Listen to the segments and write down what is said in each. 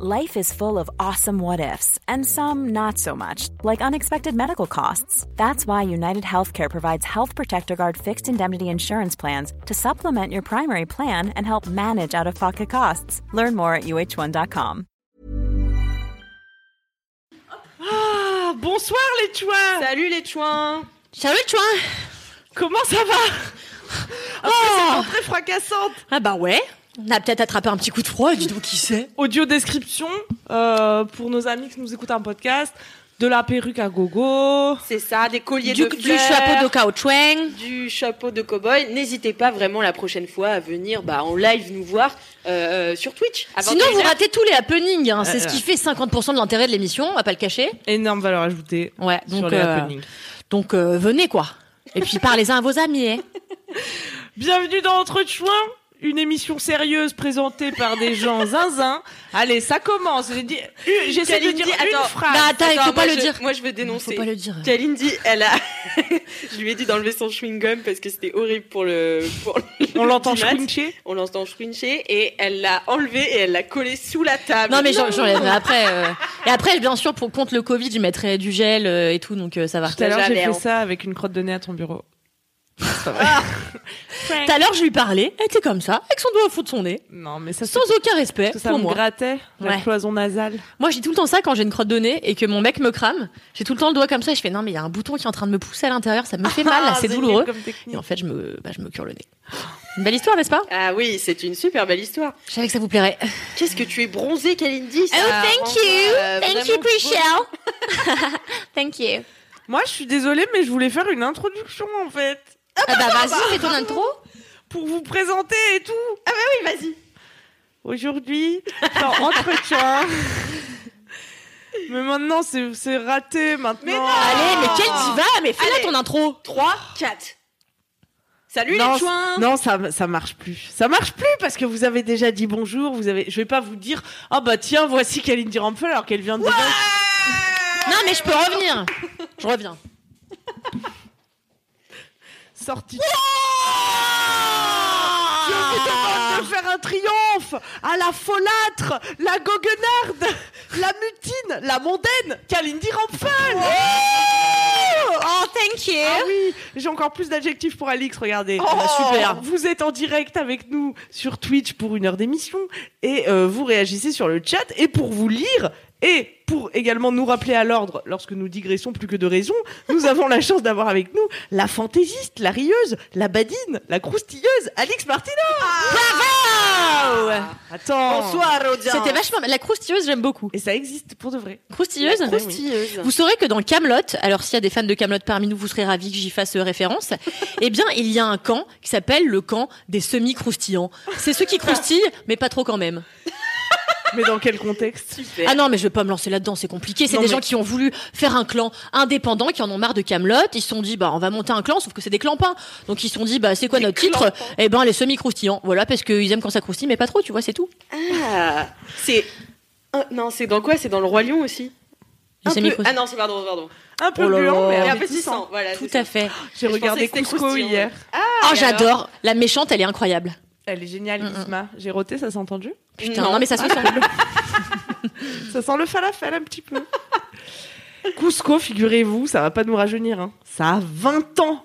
Life is full of awesome what ifs, and some not so much, like unexpected medical costs. That's why United Healthcare provides Health Protector Guard fixed indemnity insurance plans to supplement your primary plan and help manage out of pocket costs. Learn more at uh1.com. Ah, bonsoir les chouins. Salut les chouins. Salut chouin Comment ça va? Après cette entrée fracassante. Ah bah ouais, on a peut-être attrapé un petit coup de froid, dis donc qui sait Audio description euh, pour nos amis qui nous écoutent un podcast. De la perruque à gogo. C'est ça, des colliers du, de du fleurs, chapeau de caoutchouc. du chapeau de cow-boy. N'hésitez pas vraiment la prochaine fois à venir bah, en live nous voir euh, sur Twitch. Sinon 21h. vous ratez tous les happenings, hein. c'est Euh, ce qui fait 50% de l'intérêt de l'émission, on va pas le cacher. Énorme valeur ajoutée Ouais, sur donc, les euh, happenings. donc euh, venez quoi. Et puis parlez-en à vos amis. hein. Bienvenue dans Entre Chouins, une émission sérieuse présentée par des gens zinzin. Allez, ça commence. J'ai dit- une- J'essaie de dire une attends. phrase. Bah attends, il faut pas le dire. Moi je veux Faut dénoncer. pas le dire. Kalindi, elle a. je lui ai dit d'enlever son chewing-gum parce que c'était horrible pour le. Pour On l'entend scruncher. On l'entend scruncher et elle l'a enlevé et elle l'a collé sous la table. Non mais j'en- j'enlèverai après. euh. Et après, bien sûr, pour contre le Covid, je mettrai du gel euh, et tout, donc euh, ça va. Tout à l'heure, j'ai fait ça avec une crotte de nez à ton bureau. Vrai. Tout à l'heure, je lui parlais, elle était comme ça, avec son doigt au fond de son nez, Non, mais ça, sans aucun respect parce que ça pour me moi. grattait la Ouais. cloison nasale. Moi, j'ai tout le temps ça quand j'ai une crotte de nez et que mon mec me crame. J'ai tout le temps le doigt comme ça. et Je fais non, mais il y a un bouton qui est en train de me pousser à l'intérieur. Ça me fait mal, là, Ah, c'est douloureux. comme Et en fait, je me, bah, je me cure le nez. Une belle histoire, n'est-ce pas? Ah oui, c'est une super belle histoire. Je savais que ça vous plairait. Qu'est-ce que tu es bronzée, Kalindi? Ça Oh, thank rend, you. euh, Thank vraiment you, beau. Chriselle. Thank you. Moi, je suis désolée, mais je voulais faire une introduction en fait. Ah bah vas-y, fais ton intro. Pour vous présenter et tout. Oui, vas-y. Aujourd'hui, dans Entretien. mais maintenant, c'est c'est raté maintenant. Mais non Allez, mais quelle diva Mais fais-la Allez. ton intro. 3, 4. Salut non, les chouins non, ça ça marche plus. Ça marche plus parce que vous avez déjà dit bonjour. Vous avez, je vais pas vous dire, ah bah tiens, voici Kalindi Rampel alors qu'elle vient de. Non, mais je peux revenir. Je reviens. Sortie. Je vous demande de faire un triomphe à la folâtre, la goguenarde, la mutine, la mondaine, Kalindi Rampel. Oh, thank you. Ah oui, j'ai encore plus d'adjectifs pour Alix, regardez. Oh, super. Vous êtes en direct avec nous sur Twitch pour une heure d'émission et euh, vous réagissez sur le chat et pour vous lire et pour également nous rappeler à l'ordre lorsque nous digressons plus que de raison, nous avons la chance d'avoir avec nous la fantaisiste, la rieuse, la badine, la croustilleuse, Alix Martino. Bravo. Attends. Bonsoir audience C'était vachement. La croustilleuse, j'aime beaucoup. Et ça existe pour de vrai. Croustilleuse. La croustilleuse. Vous saurez que dans Camelot, alors s'il y a des fans de Camelot parmi nous, vous serez ravis que j'y fasse référence. eh bien, il y a un camp qui s'appelle le camp des semi-croustillants. C'est ceux qui croustillent, mais pas trop quand même. Mais dans quel contexte? Super. Ah non, mais je vais pas me lancer là-dedans, c'est compliqué. C'est des mais- gens qui ont voulu faire un clan indépendant, qui en ont marre de Camelot. Ils se sont dit, bah, on va monter un clan, sauf que c'est des clampins. Donc ils se sont dit, bah, c'est quoi notre titre Eh ben, les semi-croustillants. Voilà, parce qu'ils aiment quand ça croustille, mais pas trop, tu vois, c'est tout. Ah, c'est. Non, c'est dans quoi? C'est dans le Roi Lion aussi? Les Un peu- semi-croustillants. Ah non, c'est pardon, pardon. Un peu Oh gluant, mais appétissant, voilà. Tout à fait. J'ai regardé Cusco hier. Ah, Oh, j'adore. La méchante, elle est incroyable. Elle est géniale, Mm, mm. Isma. J'ai roté, ça s'est entendu? Putain, non, mais ça se sent. Ça sent le falafel un petit peu. Cusco, figurez-vous, ça va pas nous rajeunir. Hein. Ça a 20 ans.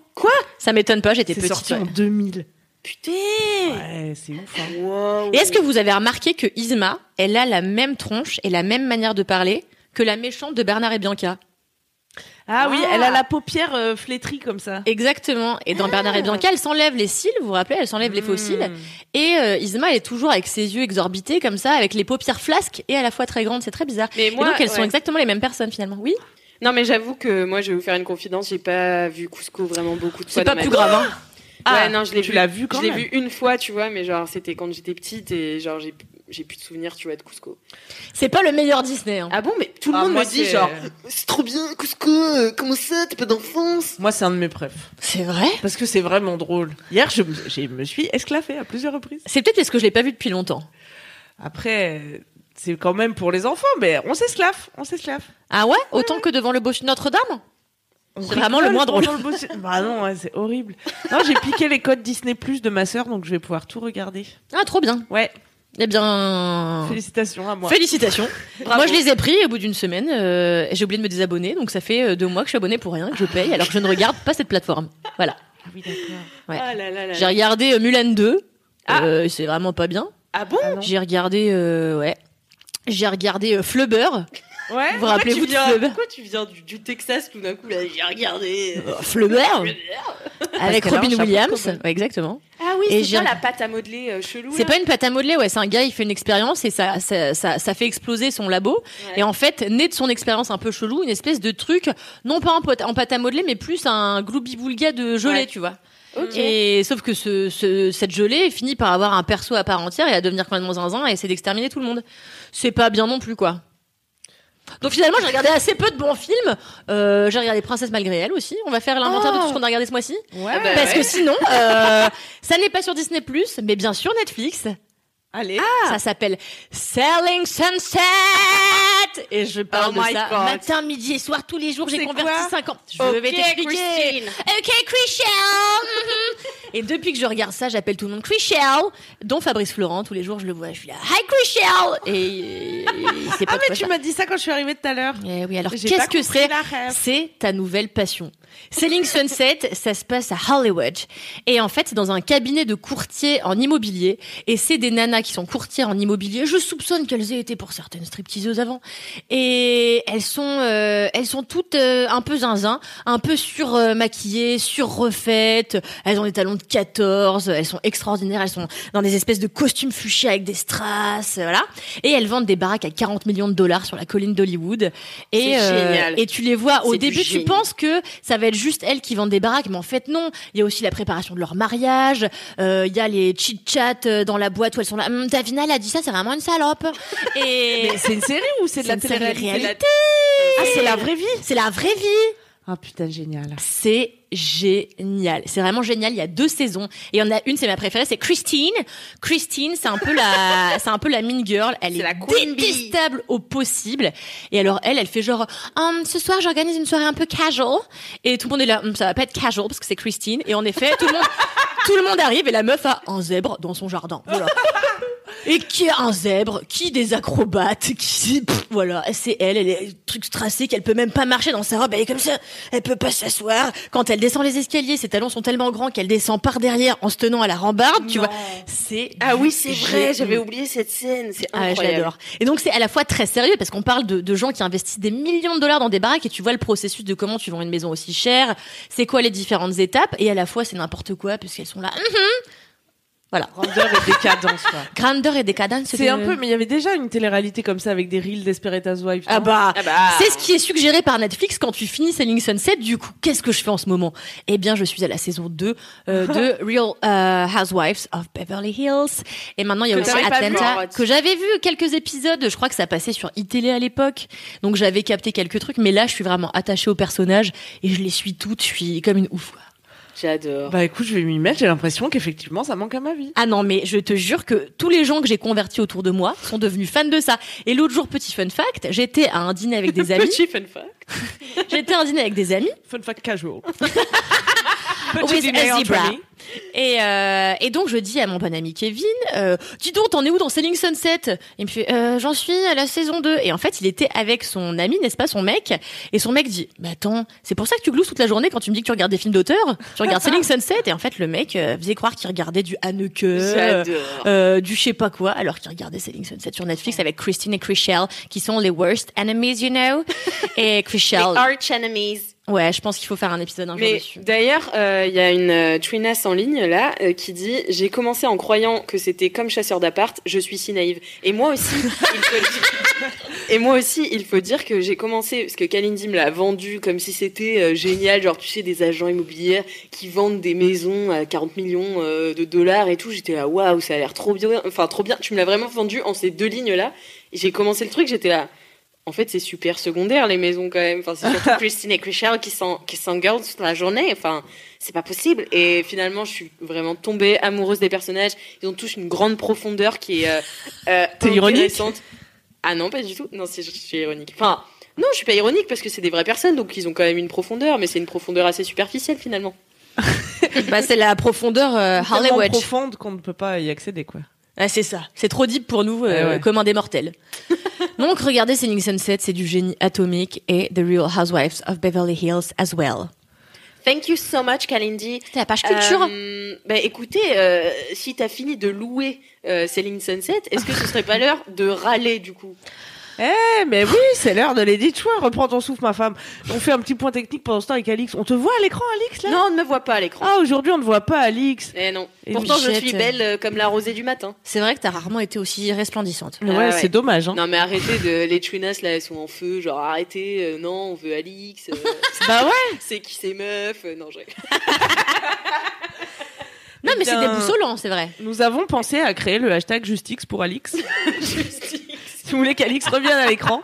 Ça m'étonne pas, j'étais C'est petite. sorti ouais. en 2000. Putain Ouais, c'est ouf. Hein. Wow. Et est-ce que vous avez remarqué que Isma, elle a la même tronche et la même manière de parler que la méchante de Bernard et Bianca? Ah, oui, Ah. elle a la paupière euh, flétrie comme ça. Exactement. Et dans Bernard et Bianca, elle s'enlève les cils, vous vous rappelez, elle s'enlève les faux cils. Mm. Et euh, Isma, elle est toujours avec ses yeux exorbités comme ça, avec les paupières flasques et à la fois très grandes. C'est très bizarre. Mais et moi, donc elles sont exactement les mêmes personnes finalement. Oui? Non, mais j'avoue que moi, je vais vous faire une confidence. J'ai pas vu Cusco vraiment beaucoup de fois. C'est pas plus grave. Hein. Ouais, non, je l'ai tu vu. l'as vu quand Je l'ai vu une fois, tu vois, mais genre, c'était quand j'étais petite et genre, j'ai j'ai plus de souvenirs, tu vois, de Cusco. C'est pas le meilleur Disney. Hein. Ah bon, mais tout le Ah, monde me dit genre, c'est trop bien, Cusco, euh, comment ça, t'as pas d'enfance? Moi, c'est un de mes préfs. C'est vrai? Parce que c'est vraiment drôle. Hier, je, me- je me suis esclaffée à plusieurs reprises. C'est peut-être parce que je l'ai pas vu depuis longtemps. Après, euh, c'est quand même pour les enfants, mais on s'esclaffe, on s'esclaffe. Ah ouais? Autant que devant le beau Notre-Dame? C'est vraiment le moins drôle. pendant le beau- bah non, ouais, c'est horrible. Non, j'ai piqué les codes Disney Plus de ma sœur, donc je vais pouvoir tout regarder. Ah, trop bien. Ouais. Eh bien, Félicitations à moi. félicitations. Bravo. Moi, je les ai pris au bout d'une semaine. euh, et j'ai oublié de me désabonner, donc ça fait euh, deux mois que je suis abonné pour rien, que je paye, alors que je ne regarde pas cette plateforme. Voilà. Ah oui, d'accord. Ouais. Ah J'ai regardé euh, Mulan 2. Ah. Euh, c'est vraiment pas bien. Ah bon? J'ai regardé, euh, ouais. J'ai regardé Flubber. Ouais. Vous vous rappelez-vous tu de viens, Pourquoi tu viens du, du Texas tout d'un coup là? J'ai regardé. Euh, Flubber Avec Robin Williams. Ouais, exactement. Ah oui, Et c'est j'ai- bien la pâte à modeler euh, chelou. C'est là. pas une pâte à modeler, ouais. C'est un gars, il fait une expérience et ça, ça, ça, ça fait exploser son labo. Ouais. Et en fait, naît de son expérience un peu chelou, une espèce de truc, non pas en, pot- en pâte à modeler, mais plus un gloubi-boulga de gelée, Ouais. tu vois. Ok. Et sauf que ce, ce- cette gelée finit par avoir un perso à part entière et à devenir complètement zinzin et essayer d'exterminer tout le monde. C'est pas bien non plus, quoi. Donc finalement, j'ai regardé assez peu de bons films. Euh, j'ai regardé Princesse malgré elle aussi. On va faire l'inventaire de tout ce qu'on a regardé ce mois-ci. Ouais. Bah Parce ouais. que sinon, euh, ça n'est pas sur Disney+, mais bien sur Netflix. Allez. Ça s'appelle Selling Sunset et je parle Oh de ça God. matin, midi et soir tous les jours. J'ai converti quoi 5 ans. Je Ok, vais t'expliquer. Christine. Ok, Chrishell. Et depuis que je regarde ça, j'appelle tout le monde Chrishell, dont Fabrice Florent. Tous les jours, je le vois. Je suis là, Hi Chrishell. Et c'est pas Ah mais tu m'as dit ça quand je suis arrivée tout à l'heure. Eh oui, alors qu'est-ce que c'est. C'est ta nouvelle passion. Selling Sunset, ça se passe à Hollywood. Et en fait, c'est dans un cabinet de courtiers en immobilier. Et c'est des nanas qui sont courtières en immobilier. Je soupçonne qu'elles aient été pour certaines stripteaseuses avant. Et elles sont, euh, elles sont toutes euh, un peu zinzin, un peu surmaquillées, surrefaites. Elles ont des talons de 14. Elles sont extraordinaires. Elles sont dans des espèces de costumes fuchsia avec des strass, voilà. Et elles vendent des baraques à 40 millions de dollars sur la colline d'Hollywood. Et, C'est génial. et tu les vois au début, tu penses que ça va être juste elles qui vendent des baraques, mais en fait non. Il y a aussi la préparation de leur mariage. euh, Il y a les chit chats dans la boîte où elles sont là. Hum, Davina, elle a dit ça, c'est vraiment une salope. Et c'est une série ou c'est de la télé-réalité? réalité. Ah c'est la vraie vie. c'est la vraie vie. Ah putain génial. C'est génial. C'est vraiment génial. Il y a deux saisons. Et il y en a une, c'est ma préférée, c'est Christine. Christine, c'est un peu la, c'est un peu la mean girl. Elle est, la bee. détestable au possible. Et alors, elle, elle fait genre, Hum, ce soir, j'organise une soirée un peu casual. Et tout le monde est là, Hum, ça va pas être casual parce que c'est Christine. Et en effet, tout le monde, tout le monde arrive et la meuf a un zèbre dans son jardin. Voilà. Et qui a un zèbre, qui des acrobates, qui pff, voilà, c'est elle, elle est truc strassé qu'elle peut même pas marcher dans sa robe, elle est comme ça, elle peut pas s'asseoir. Quand elle descend les escaliers, ses talons sont tellement grands qu'elle descend par derrière en se tenant à la rambarde, tu Non. vois. C'est Ah oui, c'est vrai, j'avais oublié cette scène. C'est Ah, incroyable. l'adore. Et donc c'est à la fois très sérieux parce qu'on parle de, de gens qui investissent des millions de dollars dans des baraques et tu vois le processus de comment tu vends une maison aussi chère, c'est quoi les différentes étapes et à la fois c'est n'importe quoi puisqu'elles sont là. Mhm. Voilà. Grandeur et décadence quoi. Grandeur et décadence. C'est un peu mais il y avait déjà une télé-réalité comme ça avec des reels Desperate Housewives. Ah bah, Ah bah. c'est ce qui est suggéré par Netflix quand tu finis Selling Sunset. Du coup, qu'est-ce que je fais en ce moment? Eh bien, je suis à la saison 2 euh, de Real euh, Housewives of Beverly Hills. Et maintenant, il y a Que aussi. Atlanta, que j'avais vu quelques épisodes. Je crois que ça passait sur iTélé à l'époque. Donc, j'avais capté quelques trucs. Mais là, je suis vraiment attachée au personnage et je les suis toutes. Je suis comme une ouf. quoi. J'adore. Bah écoute, je vais m'y mettre, j'ai l'impression qu'effectivement ça manque à ma vie. Ah non, mais je te jure que tous les gens que j'ai convertis autour de moi sont devenus fans de ça. Et l'autre jour, petit fun fact, j'étais à un dîner avec des amis. Petit fun fact. J'étais à un dîner avec des amis. Fun fact casual. with a zebra. Et, euh, et donc je dis à mon bon ami Kevin, euh, dis donc, t'en es où dans Selling Sunset? Il me fait, euh, j'en suis à la saison 2. Et en fait, il était avec son ami, n'est-ce pas, son mec? Et son mec dit, mais attends, c'est pour ça que tu glousses toute la journée quand tu me dis que tu regardes des films d'auteur? Tu regardes Selling Sunset? Et en fait, le mec euh, faisait croire qu'il regardait du Haneke, du je sais pas quoi, alors qu'il regardait Selling Sunset sur Netflix avec Christine et Chrishell, qui sont les worst enemies, you know? Et Les Chrishell, arch enemies. Ouais, je pense qu'il faut faire un épisode un jour Mais dessus. d'ailleurs, euh, il y a une euh, Trinas en ligne là euh, qui dit j'ai commencé en croyant que c'était comme chasseur d'appart, je suis si naïve. Et moi aussi, il faut dire, et moi aussi, il faut dire que j'ai commencé parce que Kalindi me l'a vendu comme si c'était euh, génial, genre tu sais des agents immobiliers qui vendent des maisons à 40 millions de dollars et tout. J'étais là waouh, ça a l'air trop bien, enfin trop bien. Tu me l'as vraiment vendu en ces deux lignes là. J'ai commencé le truc, j'étais là. En fait, c'est super secondaire les maisons quand même. Enfin, c'est surtout Christine et Chrishell qui sont qui s'engueulent toute la journée. Enfin, c'est pas possible. Et finalement, je suis vraiment tombée amoureuse des personnages. Ils ont tous une grande profondeur qui est euh, euh, T'es ironique intéressante. Ah non, pas du tout. Non, c'est je suis ironique. Enfin, non, je suis pas ironique parce que c'est des vraies personnes, donc ils ont quand même une profondeur, mais c'est une profondeur assez superficielle finalement. bah, c'est la profondeur euh, Tellement Hollywood. profonde qu'on ne peut pas y accéder quoi. Ah, c'est ça. C'est trop deep pour nous, euh, Ouais, comme un des mortels. Donc, regardez Selling Sunset, c'est du génie atomique et The Real Housewives of Beverly Hills as well. Thank you so much, Kalindi. C'est la page culture. Euh, bah, écoutez, euh, si t'as fini de louer euh, Selling Sunset, est-ce que ce serait pas l'heure de râler du coup? Eh, mais oui, c'est l'heure de l'édit choix. Reprends ton souffle, ma femme. On fait un petit point technique pendant ce temps avec Alix. On te voit à l'écran, Alix, là? Non, on ne me voit pas à l'écran. Ah, aujourd'hui, on ne voit pas Alix. Eh non. Et Pourtant, je suis belle euh, comme la rosée du matin. C'est vrai que t'as rarement été aussi resplendissante. Ouais, Ah ouais. c'est dommage, hein. Non, mais arrêtez de. Les Twinas, là, elles sont en feu. Genre, arrêtez. euh, non, on veut Alix. euh, Bah ouais. c'est qui ces meufs euh, Non, je Non, mais c'est bien- déboussolant, c'est vrai. Nous avons pensé à créer le hashtag Justix pour Alix. si vous voulez qu'Alix revienne à l'écran.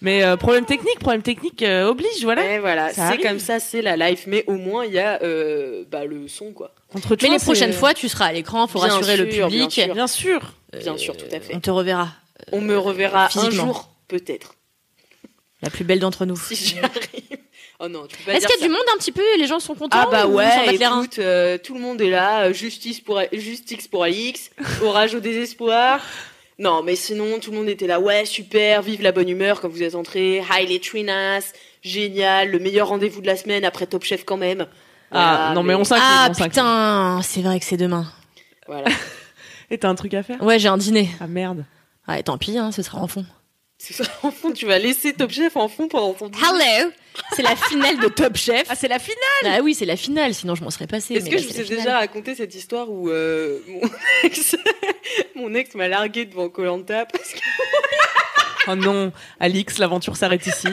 Mais euh, problème technique, problème technique euh, oblige, voilà. Et voilà, c'est comme ça, c'est la life. Mais au moins, il y a euh, bah, le son, quoi. Contre Mais les prochaines fois, tu seras à l'écran, faut Bien rassurer le public. bien sûr. Bien sûr. Bien sûr, tout à fait. On te reverra. On me reverra un physiquement. jour, peut-être. La plus belle d'entre nous. Si j'y arrive. Oh non, tu peux pas Est-ce dire qu'il y a ça. du monde un petit peu Les gens sont contents Ah bah ou ouais, écoute, euh, tout le monde est là, justice pour justice pour Alix, orage au désespoir. Non, mais sinon tout le monde était là, ouais, super, vive la bonne humeur quand vous êtes entrés, hi les Trinas, génial, le meilleur rendez-vous de la semaine après Top Chef quand même. Ah, non, mais on s'incline. Ah on putain, c'est vrai que c'est demain. Voilà. Et t'as un truc à faire? Ouais, j'ai un dîner. Ah merde. Ouais, tant pis, hein, ce sera en fond. C'est ça, en fond, tu vas laisser Top Chef en fond pendant ton dîner. Hello C'est la finale de Top Chef. Ah, c'est la finale Ah oui, c'est la finale, sinon je m'en serais passé. Est-ce mais que là, je vous ai déjà raconté cette histoire où euh, mon ex, mon ex m'a largué devant Colanta parce que Oh non, Alix, l'aventure s'arrête ici.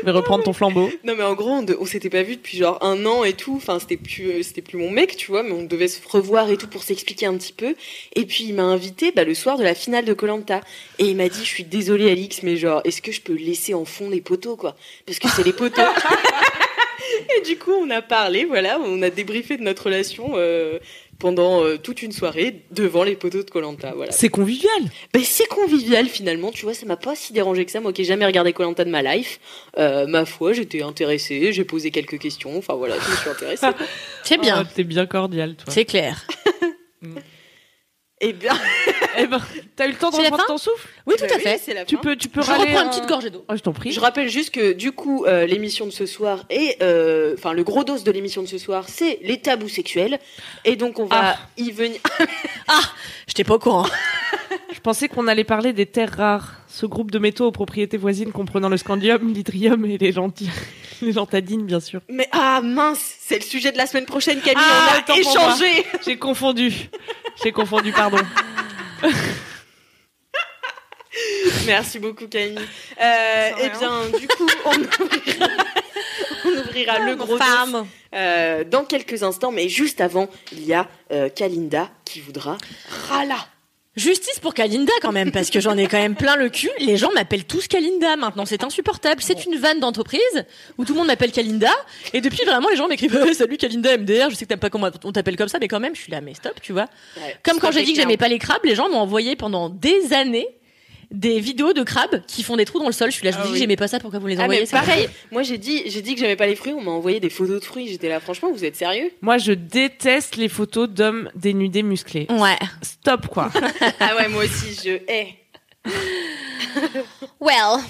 Je vais reprendre ton flambeau. Non mais en gros on, on s'était pas vu depuis genre un an et tout. Enfin c'était plus euh, c'était plus mon mec tu vois mais on devait se revoir et tout pour s'expliquer un petit peu. Et puis il m'a invité bah, le soir de la finale de Colanta et il m'a dit je suis désolée Alix mais genre est-ce que je peux laisser en fond les poteaux quoi? Parce que c'est les poteaux. et du coup on a parlé voilà on a débriefé de notre relation euh, pendant euh, toute une soirée devant les poteaux de Colanta voilà. C'est convivial. Ben, c'est convivial finalement, tu vois, ça m'a pas si dérangé que ça. Moi qui ai jamais regardé Colanta de ma life, euh, ma foi, j'étais intéressée, j'ai posé quelques questions, enfin voilà, je me suis intéressée. C'est bien, Oh, T'es bien cordial, toi. c'est clair. Eh bien, Eh ben, t'as eu le temps de reprendre ton souffle Oui, tout bah à fait. la Tu fin. peux, tu peux Je râler reprends une un- petite gorgée d'eau. Oh, je t'en prie. Je rappelle juste que du coup, euh, l'émission de ce soir est, euh, enfin le gros dos de l'émission de ce soir, c'est les tabous sexuels, et donc on va Ah. y venir. J'étais pas au courant. Je pensais qu'on allait parler des terres rares, ce groupe de métaux aux propriétés voisines comprenant le scandium, l'hydrium et les lentilles, les lantadines, bien sûr. Mais ah mince, c'est le sujet de la semaine prochaine, Camille. Ah, on a échangé. J'ai confondu. J'ai confondu, pardon. Merci beaucoup, Camille. Euh, eh bien, du coup, on ouvrira, on ouvrira le gros. Euh, dans quelques instants, mais juste avant, il y a euh, Kalinda qui voudra Rala. Justice pour Kalinda quand même, parce que j'en ai quand même plein le cul. Les gens m'appellent tous Kalinda maintenant, c'est insupportable. C'est une vanne d'entreprise où tout le monde m'appelle Kalinda. Et depuis vraiment, les gens m'écrivent Salut Kalinda MDR, je sais que t'aimes pas comment on t'appelle comme ça, mais quand même, je suis là, mais stop, tu vois. Comme quand j'ai dit que j'aimais pas les crabes, les gens m'ont envoyé pendant des années des vidéos de crabes qui font des trous dans le sol. Je suis là, je vous Ah dis oui. que j'aimais pas ça, pourquoi vous les Ah, envoyez mais c'est pareil, moi j'ai dit, j'ai dit que j'aimais pas les fruits, on m'a envoyé des photos de fruits, j'étais là, franchement, vous êtes sérieux? Moi, je déteste les photos d'hommes dénudés musclés. Ouais. Stop, quoi. Ah ouais, moi aussi, je hais. Well.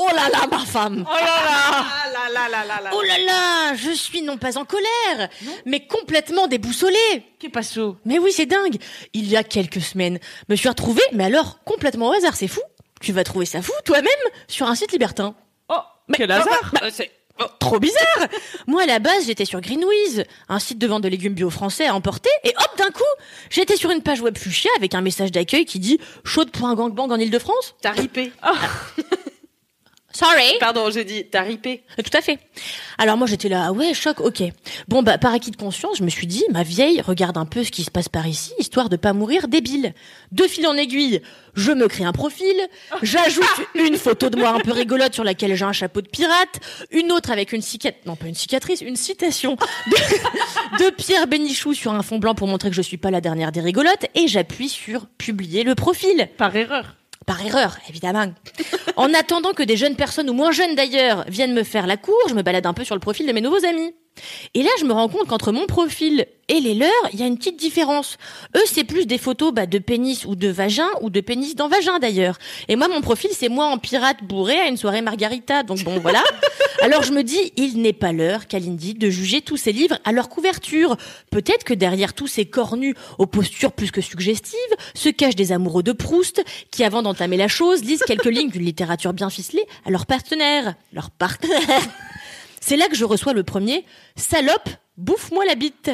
Oh là là, ma femme. Oh là là Ah là là là là là. Oh là là, je suis non pas en colère, mais complètement déboussolée. Qu'est pas chaud Mais oui, c'est dingue. Il y a quelques semaines, me suis retrouvée, mais alors complètement au hasard, c'est fou. Tu vas trouver ça fou toi-même sur un site libertin. Oh, quel hasard Euh, c'est- Trop bizarre Moi, à la base, j'étais sur Greenwiz, un site de vente de légumes bio français à emporter, et hop, d'un coup, j'étais sur une page web fuchsia avec un message d'accueil qui dit « Chaude pour un gangbang en Ile-de-France T'as ripé. ?» Sorry Pardon, j'ai dit, t'as ripé. Euh, Tout à fait. Alors moi j'étais là, ah ouais, choc, ok. Bon bah par acquis de conscience, je me suis dit, ma vieille, regarde un peu ce qui se passe par ici, histoire de pas mourir débile. De fil en aiguille, je me crée un profil, j'ajoute une photo de moi un peu rigolote sur laquelle j'ai un chapeau de pirate, une autre avec une cicatrice, non pas une cicatrice, une citation de, de Pierre Bénichou sur un fond blanc pour montrer que je suis pas la dernière des rigolotes, et j'appuie sur publier le profil. Par erreur. Par erreur, évidemment. En attendant que des jeunes personnes, ou moins jeunes d'ailleurs, viennent me faire la cour, je me balade un peu sur le profil de mes nouveaux amis. Et là, je me rends compte qu'entre mon profil et les leurs, il y a une petite différence. Eux, c'est plus des photos bah, de pénis ou de vagin, ou de pénis dans vagin d'ailleurs. Et moi, mon profil, c'est moi en pirate bourré à une soirée margarita. Donc bon, voilà. Alors je me dis, il n'est pas l'heure, Kalindi, de juger tous ces livres à leur couverture. Peut-être que derrière tous ces cornus aux postures plus que suggestives, se cachent des amoureux de Proust, qui avant d'entamer la chose, lisent quelques lignes d'une littérature bien ficelée à leur partenaire. Leur partenaire. C'est là que je reçois le premier salope, bouffe-moi la bite.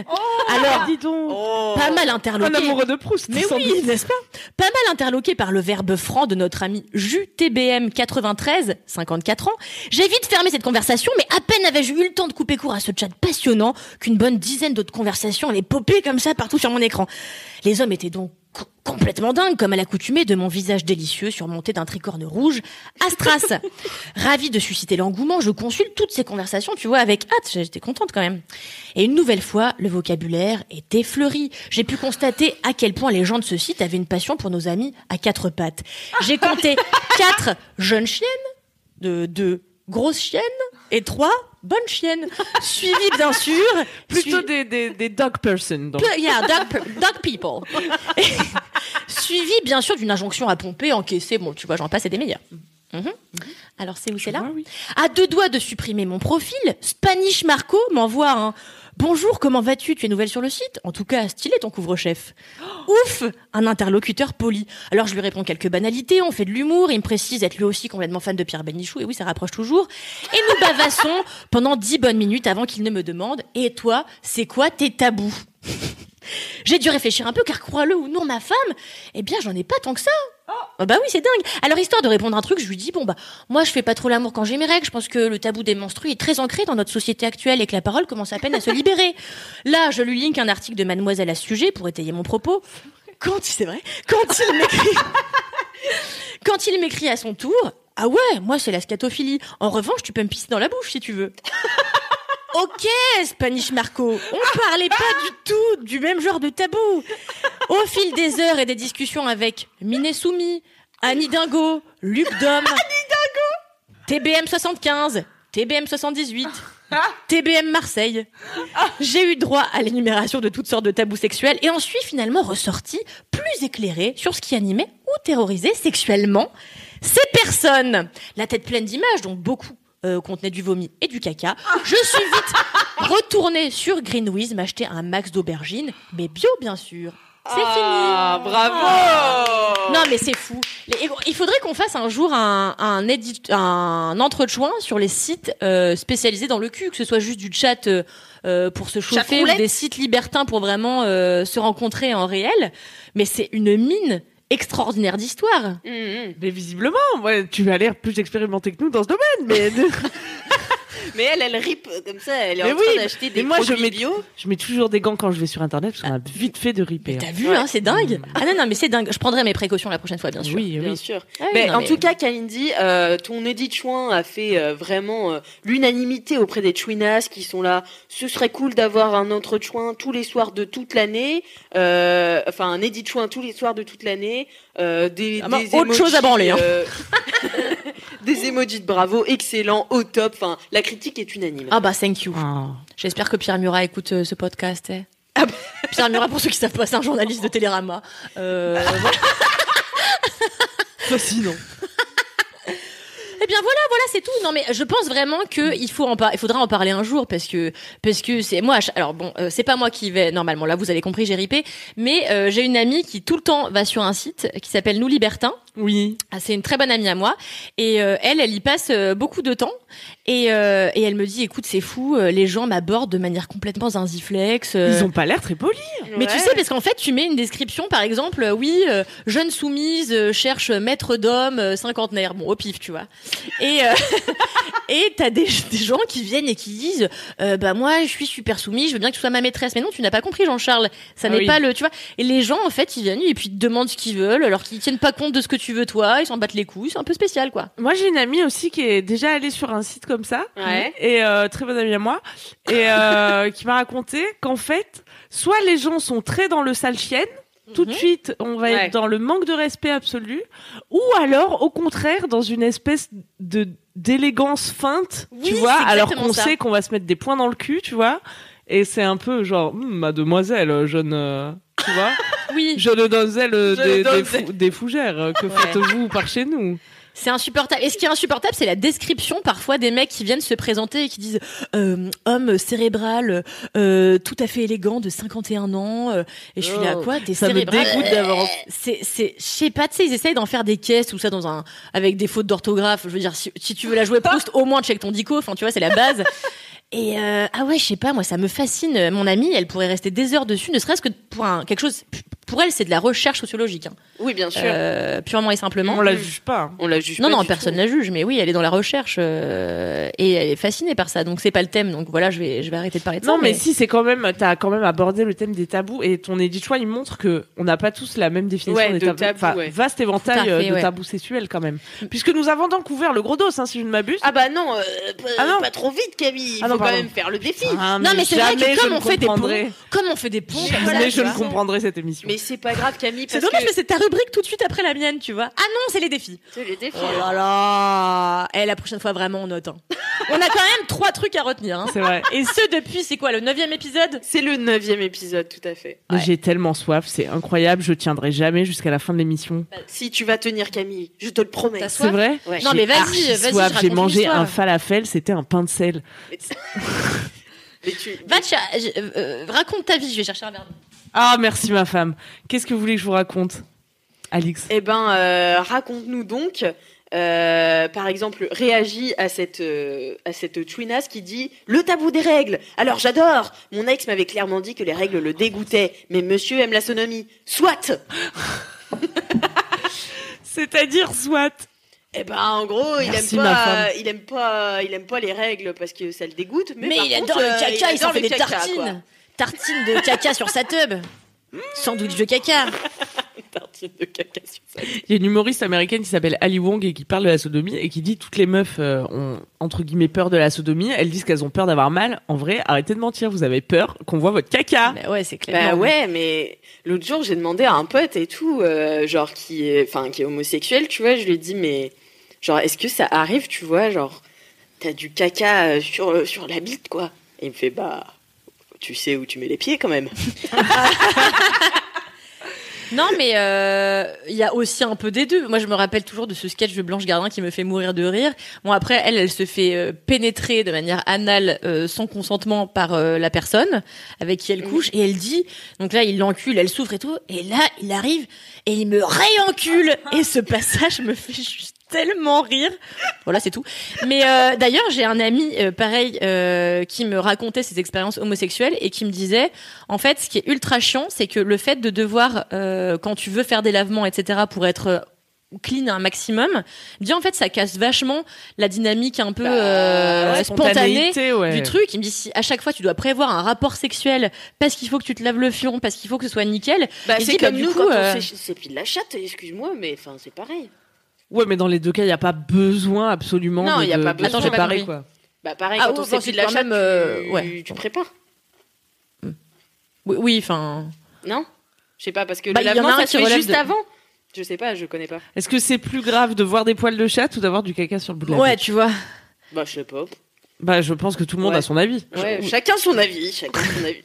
Alors, dis donc. pas mal Un interloqué. amoureux de Proust. Mais sans oui, doute. n'est-ce pas? Pas mal interloqué par le verbe franc de notre ami Jus TBM 93, 54 ans, j'ai vite fermé cette conversation, mais à peine avais-je eu le temps de couper court à ce chat passionnant qu'une bonne dizaine d'autres conversations allaient popper comme ça partout sur mon écran. Les hommes étaient donc complètement dingues, comme à l'accoutumée de mon visage délicieux surmonté d'un tricorne rouge, Astras. Ravi de susciter l'engouement, je consulte toutes ces conversations, tu vois, avec hâte, j'étais contente quand même. Et une nouvelle fois, le vocabulaire était fleuri. J'ai pu constater à quel point les gens de ce site avaient une passion pour nos amis à quatre pattes. J'ai compté quatre jeunes chiennes, de deux grosses chiennes et trois bonnes chiennes, suivies bien sûr, Plutôt des, des, des dog person. donc. Yeah, dog, dog people. Suivi bien sûr d'une injonction à pomper, encaisser, bon, tu vois, j'en passe et des meilleurs. Mhm. Alors c'est où c'est là vois, oui. À deux doigts de supprimer mon profil, Spanish Marco m'envoie un Bonjour, comment vas-tu? Tu es nouvelle sur le site? En tout cas, stylé ton couvre-chef. Ouf Un interlocuteur poli. Alors je lui réponds quelques banalités, on fait de l'humour, il me précise être lui aussi complètement fan de Pierre Benichou, et oui, ça rapproche toujours. Et nous bavassons pendant dix bonnes minutes avant qu'il ne me demande Et toi, c'est quoi tes tabous? J'ai dû réfléchir un peu car crois-le ou non ma femme, eh bien j'en ai pas tant que ça. Ah bah oui c'est dingue. Alors histoire de répondre à un truc, je lui dis bon bah moi je fais pas trop l'amour quand j'ai mes règles. Je pense que le tabou des menstrues est très ancré dans notre société actuelle et que la parole commence à peine à se libérer. Là je lui link un article de Mademoiselle à ce sujet pour étayer mon propos. Quand c'est vrai, quand il m'écrit, quand il m'écrit à son tour, ah ouais moi c'est la scatophilie. En revanche tu peux me pisser dans la bouche si tu veux. Ok, Spanish Marco, on parlait pas du tout du même genre de tabou. Au fil des heures et des discussions avec Miné Soumi, Annie Dingo, Luc Dom, TBM 75, TBM 78, TBM Marseille, j'ai eu droit à l'énumération de toutes sortes de tabous sexuels et en suis finalement ressorti plus éclairé sur ce qui animait ou terrorisait sexuellement ces personnes. La tête pleine d'images, dont beaucoup euh, contenaient du vomi et du caca. Je suis vite retournée sur Greenwiz m'acheter un max d'aubergines, mais bio bien sûr. C'est Ah, fini. bravo Non mais c'est fou. Les- Il faudrait qu'on fasse un jour un un, édit, un sur les sites euh, spécialisés dans le cul, que ce soit juste du chat euh, euh, pour se chauffer ou des sites libertins pour vraiment se rencontrer en réel. Mais c'est une mine extraordinaire d'histoire. Hum, hum. Mais visiblement, ouais, tu as l'air plus expérimenté que nous dans ce domaine. Mais Mais elle, elle rip comme ça, elle est Mais en oui, train d'acheter mais des moi, je produits mets- bio. je mets toujours des gants quand je vais sur Internet parce qu'on a vite fait de ripper. T'as hein. vu, Ouais. hein, c'est dingue. Ah non non mais c'est dingue. Je prendrai mes précautions la prochaine fois bien sûr. Oui, Bien oui. sûr. Ah oui, Mais non, en mais- tout cas, Kalindi, euh, ton Edith Chouin a fait euh, vraiment euh, l'unanimité auprès des Chouinas qui sont là. Ce serait cool d'avoir un autre Chouin tous les soirs de toute l'année. Euh, enfin, un Edith Chouin tous les soirs de toute l'année. Euh, des, Ah bah, des autre chose à branler, hein. euh, des emojis de bravo, excellent, au top. Enfin, la critique est unanime. Ah bah thank you. Ah. J'espère que Pierre Murat écoute euh, ce podcast. eh. Pierre Murat, pour ceux qui savent pas, c'est un journaliste de Télérama. Euh. Fascinant. Eh bien voilà, voilà, c'est tout. Non mais je pense vraiment que il faut en il faudra en parler un jour parce que parce que c'est moi. Alors bon, euh, c'est pas moi qui vais normalement. Là, vous avez compris, j'ai ripé. Mais euh, j'ai une amie qui tout le temps va sur un site qui s'appelle Nous Libertins. Oui. Ah, c'est une très bonne amie à moi et euh, elle, elle y passe euh, beaucoup de temps et, euh, et elle me dit écoute c'est fou, euh, les gens m'abordent de manière complètement zinziflex. euh, Ils ont pas l'air très polis. mais tu sais, parce qu'en fait, tu mets une description, par exemple, euh, oui, euh, jeune soumise euh, cherche maître d'homme euh, cinquantenaire, bon, au pif, tu vois. Et euh, et t'as des, des gens qui viennent et qui disent, euh, bah moi, je suis super soumise, je veux bien que tu sois ma maîtresse. Mais non, tu n'as pas compris, Jean-Charles. Ça Ah n'est oui. pas le, tu vois. Et les gens, en fait, ils viennent et puis ils te demandent ce qu'ils veulent, alors qu'ils tiennent pas compte de ce que tu veux toi, ils s'en battent les couilles. C'est un peu spécial, quoi. Moi, j'ai une amie aussi qui est déjà allée sur un site comme ça. Ouais. Et euh, très bonne amie à moi. Et euh, qui m'a raconté qu'en fait, soit les gens sont très dans le sale chienne, tout de Mhm. suite, on va Ouais. être dans le manque de respect absolu, ou alors, au contraire, dans une espèce de d'élégance feinte, Oui, tu vois, alors qu'on sait qu'on va se mettre des points dans le cul, tu vois, et c'est un peu genre, Hum, mademoiselle, jeune, euh, tu vois, Oui, donzelle des, des, donzelle. fou- des fougères, que Ouais. faites-vous par chez nous? C'est insupportable. Et ce qui est insupportable, c'est la description parfois des mecs qui viennent se présenter et qui disent euh, homme cérébral, euh, tout à fait élégant, de 51 ans. euh, et je suis là, Oh, quoi T'es Ça me cérébral dégoûte d'avance. C'est, c'est, je sais pas, tu sais, ils essayent d'en faire des caisses ou ça dans un, avec des fautes d'orthographe. Je veux dire, si, si tu veux la jouer Proust, au moins check ton dico. Enfin, tu vois, c'est la base. Et euh, ah ouais, je sais pas, moi ça me fascine. Mon amie, elle pourrait rester des heures dessus, ne serait-ce que pour un, quelque chose. Pour elle, c'est de la recherche sociologique, hein. Oui, bien sûr. Euh, purement et simplement. On la juge pas. On la juge Non, pas non, personne tout. la juge, mais oui, elle est dans la recherche euh, et elle est fascinée par ça. Donc c'est pas le thème. Donc voilà, je vais, je vais arrêter de parler de Non, ça. mais si, c'est quand même, t'as quand même abordé le thème des tabous et ton édit choix, il montre que on n'a pas tous la même définition Ouais, des de tabous. Enfin, ouais. vaste éventail fait, euh, de ouais. tabous sexuels quand même. Puisque nous avons donc couvert le gros dos, hein, si je ne m'abuse. Ah bah non, euh, pas, Ah non. pas trop vite, Camille. Il Ah non, faut quand même faire le défi. Ah, Non, mais c'est vrai que comme on fait des ponts, comme on fait des ponts, je ne comprendrai cette émission. Mais c'est pas grave, Camille, C'est dommage, que mais c'est ta rubrique tout de suite après la mienne, tu vois. Ah non, c'est les défis. c'est les défis. Oh là là Eh, la prochaine fois, vraiment, on note. hein. On a quand même trois trucs à retenir. hein. C'est vrai. Et ce, depuis, c'est quoi, le neuvième épisode? C'est le neuvième épisode, tout à fait. J'ai tellement soif, c'est incroyable, je tiendrai jamais jusqu'à la fin de l'émission. Si tu vas tenir, Camille, je te le promets. C'est vrai? Ouais. Non, mais vas-y, vas-y, J'ai mangé un falafel, c'était un pain de sel. Mais tu- Va, tia- euh, euh, raconte ta vie, je vais chercher un verre. Ah, merci ma femme. Qu'est-ce que vous voulez que je vous raconte Alix? Eh ben, euh, raconte-nous donc. euh, par exemple, réagis à cette euh, à cette twinasse qui dit le tabou des règles. Alors j'adore. Mon ex m'avait clairement dit que les règles le dégoûtaient, mais Monsieur aime la sonomie. Soit. C'est-à-dire soit. Eh ben, en gros, il Merci, aime pas, il aime pas, il aime pas les règles parce que ça le dégoûte. Mais, Mais, par il contre, adore le euh, caca, il, s'en adore fait le des caca, tartines. quoi. Tartines de caca sur sa tub. Sandwich de caca. Tartines de caca sur ça. Il y a une humoriste américaine qui s'appelle Ali Wong et qui parle de la sodomie et qui dit toutes les meufs euh, ont entre guillemets peur de la sodomie. Elles disent qu'elles ont peur d'avoir mal. En vrai, arrêtez de mentir. Vous avez peur qu'on voit votre caca. Bah ouais, c'est clair. Bah ouais, mais l'autre jour j'ai demandé à un pote et tout, euh, genre qui est, enfin qui est homosexuel, tu vois, je lui ai dit mais genre est-ce que ça arrive, tu vois, genre t'as du caca euh, sur sur la bite quoi? Et il me fait bah tu sais où tu mets les pieds quand même. Non, mais euh, il y a aussi un peu des deux. Moi, je me rappelle toujours de ce sketch de Blanche Gardin qui me fait mourir de rire. Bon, après, elle, elle se fait euh, pénétrer de manière anale euh, sans consentement par euh, la personne avec qui elle couche, et elle dit, donc là, il l'encule, elle souffre et tout, et là, il arrive et il me réencule. Et ce passage me fait juste tellement rire. Voilà, c'est tout. Mais euh, d'ailleurs, j'ai un ami euh, pareil euh, qui me racontait ses expériences homosexuelles et qui me disait, en fait, ce qui est ultra chiant, c'est que le fait de devoir, quand tu veux faire des lavements, etc., pour être clean un maximum, dit en fait, ça casse vachement la dynamique un peu euh, Ouais, spontanée ouais. du truc. Il me dit si à chaque fois tu dois prévoir un rapport sexuel parce qu'il faut que tu te laves le fion, parce qu'il faut que ce soit nickel. Bah c'est bah, comme nous coup, quand euh, on s'é- s'épile la chatte, excuse-moi, mais enfin c'est pareil. Ouais, mais dans les deux cas, il n'y a pas besoin absolument. Non, de- il y a de- pas de besoin. Attends, j'ai pas séparer, compris. quoi. Bah pareil Ah quand oui, on bon, c'est s'épile la quand chatte, même, euh, tu, ouais. tu prépares, Oui, oui, enfin. non? Je sais pas parce que Bah, le il y en a lavement un ça se fait juste de- avant. Je sais pas, je connais pas. Est-ce que c'est plus grave de voir des poils de chat ou d'avoir du caca sur le bout de la Ouais, tu vois. Bah je sais pas. Bah, je pense que tout le monde Ouais. a son avis. Ouais, chacun son avis, chacun son avis.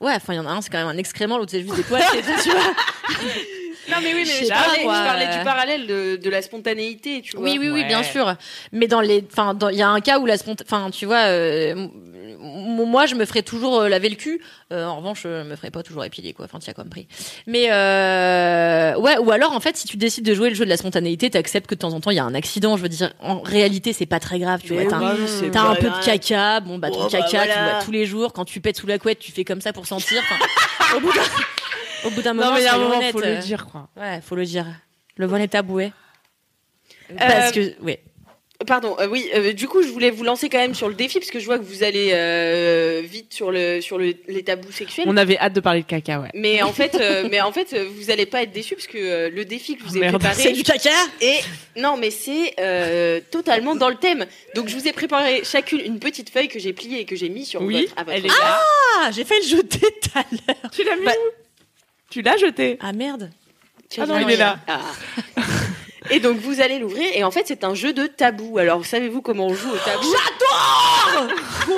Ouais, enfin, il y en a un, c'est quand même un excrément, l'autre, c'est juste des poils, c'est tu vois. Non mais oui, mais Je parlais, pas, quoi, je parlais euh. du parallèle de, de la spontanéité, tu vois. Oui, oui, oui, Ouais. bien sûr. Mais dans les, enfin, il y a un cas où la enfin, tu vois, euh, moi, je me ferais toujours euh, laver le cul. Euh, en revanche, je me ferais pas toujours épiler, quoi. Enfin, tu as compris. Mais euh, ouais, ou alors, en fait, si tu décides de jouer le jeu de la spontanéité, t'acceptes que de temps en temps, il y a un accident. Je veux dire, en réalité, c'est pas très grave. Tu Mais vois, t'as un- oui, c'est T'as pas un peu de caca, bon bah ton Oh, bah, caca, tu vois tous les jours. Quand tu pètes sous la couette, tu fais comme ça pour sentir. Enfin, au bout d'un, au bout d'un moment, Non, mais il y a un moment, faut euh, le dire, quoi. Ouais, faut le dire. Le bon est taboué. Parce que, ouais. Pardon, euh, oui, euh, du coup, je voulais vous lancer quand même sur le défi parce que je vois que vous allez euh, vite sur le sur le, les tabous sexuels. On avait hâte de parler de caca, ouais. Mais en fait, euh, mais en fait, euh, vous allez pas être déçus parce que euh, le défi que je vous ai Merde. préparé C'est du caca et non, mais c'est euh, totalement dans le thème. Donc, je vous ai préparé chacune une petite feuille que j'ai pliée et que j'ai mis sur Oui, votre, à votre elle est là. Ah, j'ai failli le jeter tout à l'heure. Tu l'as mis Bah, Tu l'as jeté Ah merde. Ah non, il est là. Ah. Et donc vous allez l'ouvrir et en fait c'est un jeu de tabou. Alors savez-vous comment on joue au tabou? Ouh,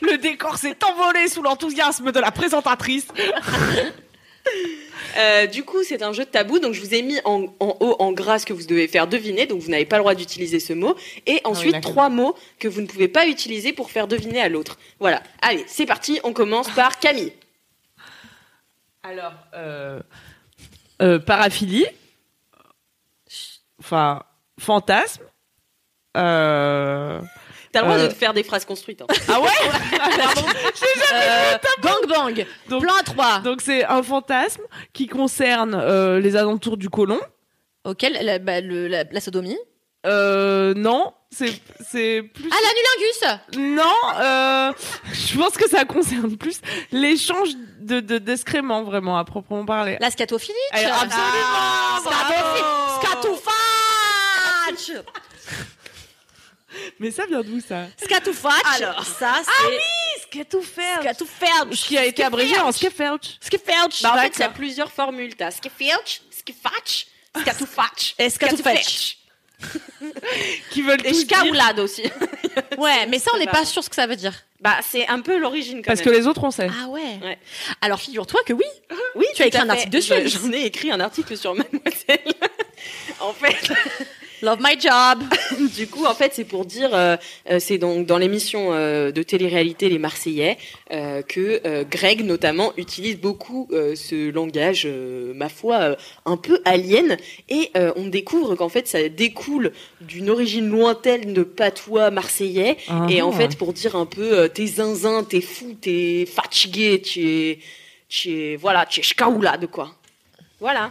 Le décor s'est envolé sous l'enthousiasme de la présentatrice. Euh, Du coup c'est un jeu de tabou donc je vous ai mis en, en haut en gras ce que vous devez faire deviner donc vous n'avez pas le droit d'utiliser ce mot et ensuite trois mots que vous ne pouvez pas utiliser pour faire deviner à l'autre. Voilà. Allez c'est parti on commence par Camille. Alors, euh, euh, paraphilie, enfin, fantasme. Euh... T'as le droit Euh. de faire des phrases construites. hein. Ah ouais Euh, gang bang. Donc- Plan à 3. Donc c'est un fantasme qui concerne euh, les alentours du côlon. Auquel la, bah, le- la, la sodomie. Euh, non, c'est c'est plus. Ah, l'anulingus Non, euh, je pense que ça concerne plus l'échange de de- d'excréments vraiment à proprement parler. La scatophilie Eh, absolument, Ah, bravo. Scatoufatch Mais ça vient d'où ça? Scatoufatch Alors. Ça, c'est... Scatouferch. Scatouferch Qui a été abrégé en Skeferch. Scatouferch Bah, en fait, il y a plusieurs formules. T'as skifilch, skifatch, scatoufatch, Et scatoufetch. Qui veulent Et tous dire. aussi. Ouais, mais ça, on n'est pas- sûr ce que ça veut dire. Bah, c'est un peu l'origine quand Parce que les autres on sait. Ah ouais, Ouais. Alors, figure-toi que oui. Oui, Tu as tout écrit un article dessus, Alice. J'en ai écrit un article sur Mademoiselle. en fait, Love my job. du coup, en fait, c'est pour dire, euh, euh, c'est donc dans l'émission euh, de télé-réalité Les Marseillais euh, que Greg notamment utilise beaucoup ce langage, ma foi, un peu alien, et on découvre qu'en fait, ça découle d'une origine lointaine de patois marseillais. Ah, Et en fait, pour dire un peu, t'es zinzin, t'es fou, t'es fatigué, t'es, t'es, voilà, t'es de quoi. Voilà.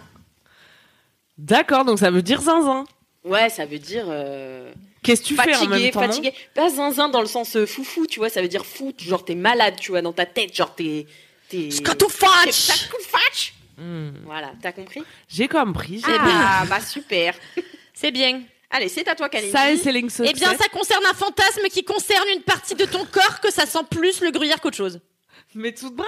D'accord, donc ça veut dire zinzin. Ouais, ça veut dire euh, Qu'est-ce que tu fais en fatigué, même temps fatigué. Pas zinzin dans le sens euh, foufou, tu vois, ça veut dire fou, genre t'es malade, tu vois, dans ta tête, genre t'es, t'es. Scatoufatch. Hmm. Voilà, t'as compris? J'ai compris. j'ai Ah, bah super. C'est bien. Allez, c'est à toi, Kalindi. Ça et c'est Link Eh bien, ça concerne un fantasme qui concerne une partie de ton corps que ça sent plus le gruyère qu'autre chose. Mais tout de bras?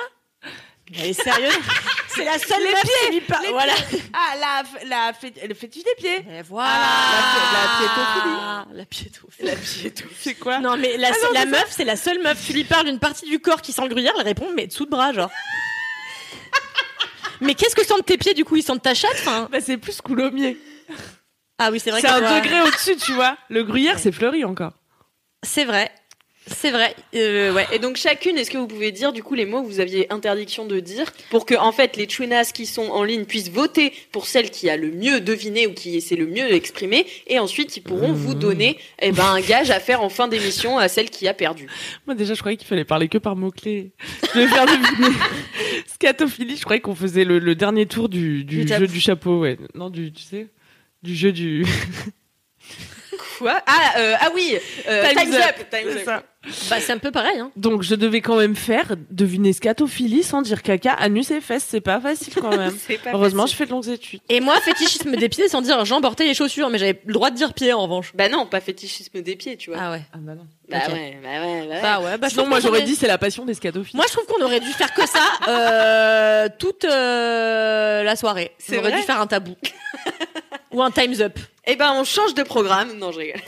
Elle est sérieuse C'est la seule meuf qui lui parle. les Voilà. Ah, la, la, fé- le fétiche des pieds. Et voilà. Ah, la piétophilie. La piéto. C'est quoi Non, mais la, Ah non, la meuf, c'est la seule meuf. Tu lui parles d'une partie du corps qui sent le gruyère, elle répond, mais dessous de bras, genre. mais qu'est-ce que sentent tes pieds, du coup? Ils sentent ta chatte Bah, c'est plus coulommiers. Ah oui, c'est vrai C'est un degré au-dessus, tu vois. Le gruyère, c'est fleuri encore. C'est vrai. C'est vrai. Euh, ouais. Et donc chacune, est-ce que vous pouvez dire du coup les mots que vous aviez interdiction de dire pour que en fait les chouinas qui sont en ligne puissent voter pour celle qui a le mieux deviné ou qui s'est le mieux exprimé et ensuite ils pourront vous donner eh ben un gage à faire en fin d'émission à celle qui a perdu. Moi, déjà, je croyais qu'il fallait parler que par mots-clés. Je vais faire deviner. Scatophilie, je croyais qu'on faisait le, le dernier tour du, du Du jeu du chapeau, ouais. Non, du, tu sais, du jeu du... Quoi Ah euh, ah oui, euh, time's, up, time's C'est up. ça. Bah, c'est un peu pareil. Hein. Donc, je devais quand même faire deviner scatophilie sans dire caca, anus et fesses. C'est pas facile quand même. Pas Heureusement, je fais de longues études. Et moi, fétichisme des pieds sans dire jambes, orteils et chaussures, mais j'avais le droit de dire pieds en revanche. Bah non, pas fétichisme des pieds, tu vois. Ah ouais. Ah bah non. bah, ouais, bah ouais, bah ouais. Bah ouais. Bah, Sinon, moi, j'aurais aurait- dit c'est la passion des scatophiles. Moi, je trouve qu'on aurait dû faire que ça euh, toute euh, la soirée. C'est On aurait vrai dû faire un tabou. Ou un time's up. Eh ben on change de programme. Non, je rigole.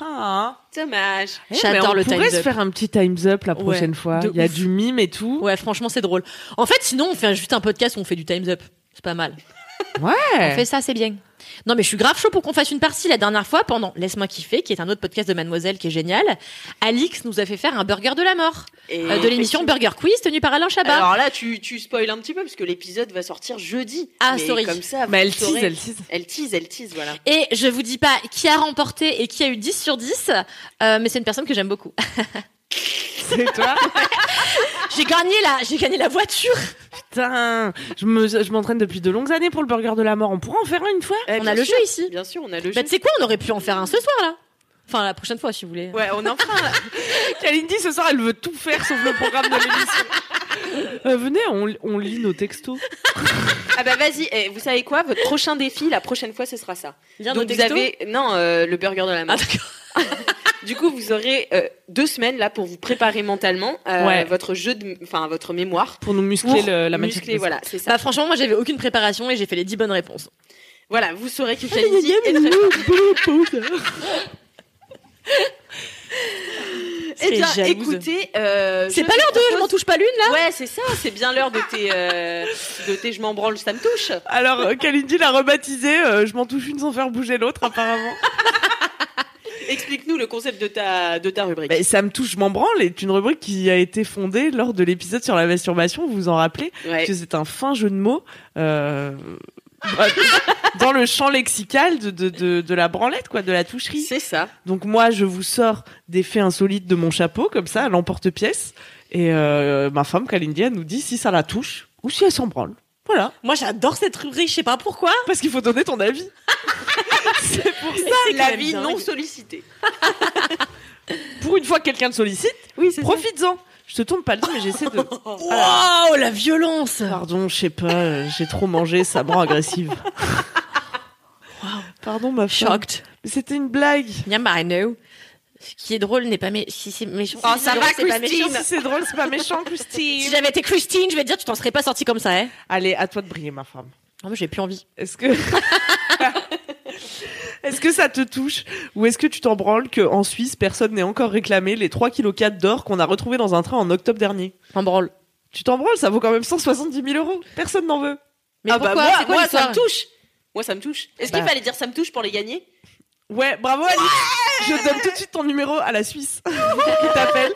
Ah. Dommage. Eh, J'adore le on pourrait Time's se Up. faire un petit Time's Up la Ouais, prochaine fois. Il y a ouf. du mime et tout. Ouais, franchement, c'est drôle. En fait, sinon, on fait juste un podcast où on fait du time's up. C'est pas mal. On Ouais. fait ça, c'est bien. Non, mais je suis grave chaud pour qu'on fasse une partie. La dernière fois, pendant Laisse-moi kiffer, qui est un autre podcast de Mademoiselle qui est génial, Alix nous a fait faire un burger de la mort Et euh, de l'émission Burger Quiz tenue par Alain Chabat. Alors là, tu, tu spoil un petit peu parce que l'épisode va sortir jeudi. Ah, Mais sorry. Comme ça, Mais elle vous tease, elle tease. Elle tease, elle tease, voilà. Et je vous dis pas qui a remporté et qui a eu 10 sur 10, euh, mais c'est une personne que j'aime beaucoup. C'est toi? J'ai gagné la, j'ai gagné la voiture. Putain, je me, je m'entraîne depuis de longues années pour le burger de la mort. On pourra en faire un une fois? Eh, on bien a le sûr. jeu ici. Bien sûr, on a le Bah, jeu. tu sais quoi, on aurait pu en faire un ce soir là. Enfin, la prochaine fois si vous voulez. Ouais, on en fera. un. Kalindi, ce soir, elle veut tout faire sauf le programme de l'émission. Euh, venez, on, on lit nos textos. ah bah vas-y. Eh, vous savez quoi? Votre prochain défi, la prochaine fois, ce sera ça. Lire Donc nos vous textos? avez non euh, le burger de la mort. Ah d'accord. Du coup, vous aurez euh, deux semaines là pour vous préparer mentalement euh, Ouais. votre jeu, de, enfin votre mémoire. Pour nous muscler Pour le- la muscler, matière. voilà, c'est ça. Bah franchement, moi j'avais aucune préparation et j'ai fait les 10 bonnes réponses. Voilà, vous saurez que Kalindi est très Eh bien, jalouse. écoutez, euh, C'est pas l'heure de je m'en touche pas l'une là Ouais, c'est ça, c'est bien l'heure de tes, euh, de tes je m'en branle, ça me touche. Alors, Kalindi l'a rebaptisé euh, Je m'en touche une sans faire bouger l'autre, apparemment. Explique-nous le concept de ta, de ta rubrique. Ça me touche, m'en branle est une rubrique qui a été fondée lors de l'épisode sur la masturbation, vous vous en rappelez Ouais. que c'est un fin jeu de mots euh, dans le champ lexical de, de, de, de la branlette, quoi, de la toucherie. C'est ça. Donc moi, je vous sors des faits insolites de mon chapeau, comme ça, à l'emporte-pièce. Et euh, ma femme, Kalindi, elle nous dit si ça la touche ou si elle s'en branle. Voilà. Moi j'adore cette rubrique, je sais pas pourquoi. Parce qu'il faut donner ton avis. c'est pour ça. C'est La quand même vie dingue. non sollicitée. Pour une fois que quelqu'un te sollicite, Oui, profites-en. Je te tourne pas le dos, mais j'essaie de... Waouh, la violence Pardon, je sais pas, euh, j'ai trop mangé, ça me rend agressive. Pardon, ma femme. Shocked. Mais C'était une blague. Yeah, but I know. Ce qui est drôle n'est pas si c'est méchant. Oh, si ça c'est va, drôle, c'est pas Christine. méchant. Si c'est drôle, c'est pas méchant, Si Christine. j'avais été Christine, je vais te dire, tu t'en serais pas sortie comme ça, hein. Allez, à toi de briller, ma femme. Non, mais j'ai plus envie. Est-ce que... Est-ce que ça te touche ou est-ce que tu t'en branles qu'en Suisse, personne n'ait encore réclamé les 3,4 kg d'or qu'on a retrouvé dans un train en octobre dernier? En branle. Tu t'en branles, ça vaut quand même 170 000 euros. Personne n'en veut. Mais ah pourquoi? bah moi, C'est quoi moi ça me touche. Moi ça me touche. Est-ce qu'il Bah. fallait dire ça me touche pour les gagner? Ouais, bravo Alice. Je donne tout de suite ton numéro à la Suisse qui t'appelle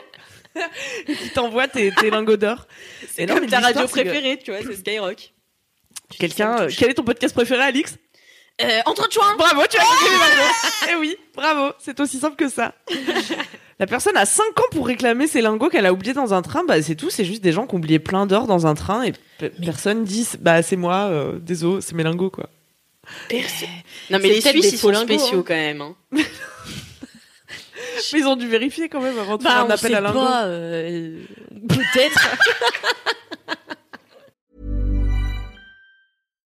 et qui t'envoie tes, tes lingots d'or. C'est comme mais ta radio c'est que préférée, tu vois, c'est Skyrock. Quelqu'un, euh, quel est ton podcast préféré, Alix? Euh, entre choix. Bravo, tu as gagné les lingots. Eh oui, bravo, c'est aussi simple que ça. La personne a 5 ans pour réclamer ses lingots qu'elle a oubliés dans un train. Bah c'est tout, c'est juste des gens qui ont oublié plein d'or dans un train et pe- personne dit bah c'est moi, euh, désolé, c'est mes lingots quoi. Personne. Non mais les Suisses ils sont lingots, spéciaux hein. quand même. hein. Mais ils ont dû vérifier quand même avant de faire Bah, un on appel à pas. euh, Peut-être.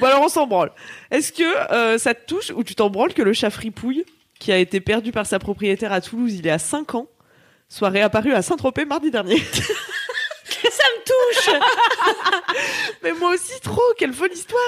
Bon alors on s'en branle. Est-ce que euh, ça te touche ou tu t'en branles que le chat fripouille, qui a été perdu par sa propriétaire à Toulouse il y a 5 ans, soit réapparu à Saint-Tropez mardi dernier? touche. Mais moi aussi trop, quelle folle histoire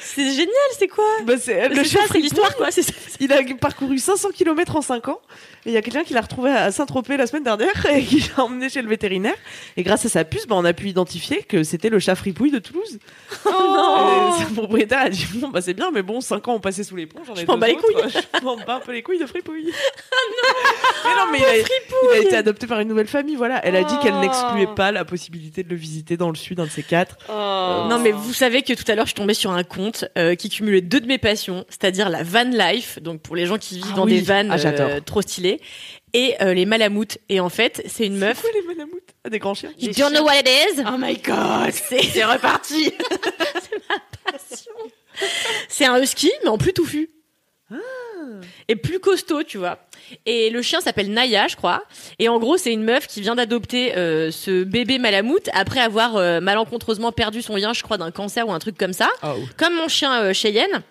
C'est génial, c'est quoi bah, c'est, Le ça, c'est l'histoire, quoi. C'est ça. il a parcouru 500 km en 5 ans et il y a quelqu'un qui l'a retrouvé à Saint-Tropez la semaine dernière et qui l'a emmené chez le vétérinaire et grâce à sa puce bah, on a pu identifier que c'était le chat fripouille de Toulouse Oh Et sa propriétaire a dit bon bah c'est bien mais bon 5 ans ont passé sous les ponts j'en ai Je m'en bats les autres. je m'en bats un peu les couilles de fripouille mais non mais il a, il a été adopté par une nouvelle famille voilà elle a dit qu'elle Oh. n'excluait pas la possibilité de le visiter dans le sud un de ces quatre Oh. Non mais vous savez que tout à l'heure je suis tombée sur un compte euh, qui cumulait deux de mes passions, c'est-à-dire la van life, donc pour les gens qui vivent Ah dans oui. des vannes Ah, euh, trop stylées, et euh, les malamoutes. Et en fait c'est une meuf. c'est quoi les manamoutes ah, des grands chiens You don't know what it is? Oh my god, C'est c'est reparti. c'est un husky mais en plus touffu. Et plus costaud, tu vois. Et le chien s'appelle Naya, je crois. Et en gros, c'est une meuf qui vient d'adopter euh, ce bébé malamoute après avoir euh, malencontreusement perdu son lien, je crois, d'un cancer ou un truc comme ça. Oh. Comme mon chien euh, Cheyenne.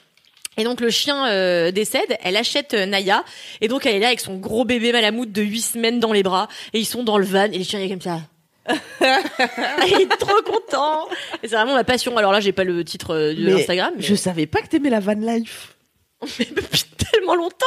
Et donc le chien décède, elle achète Naya, et donc elle est là avec son gros bébé malamoute de 8 semaines dans les bras, et ils sont dans le van, et le chien il est comme ça. il est trop content. C'est vraiment ma passion. Alors là, j'ai pas le titre de Mais Instagram, mais je savais pas que t'aimais la van life mais depuis tellement longtemps.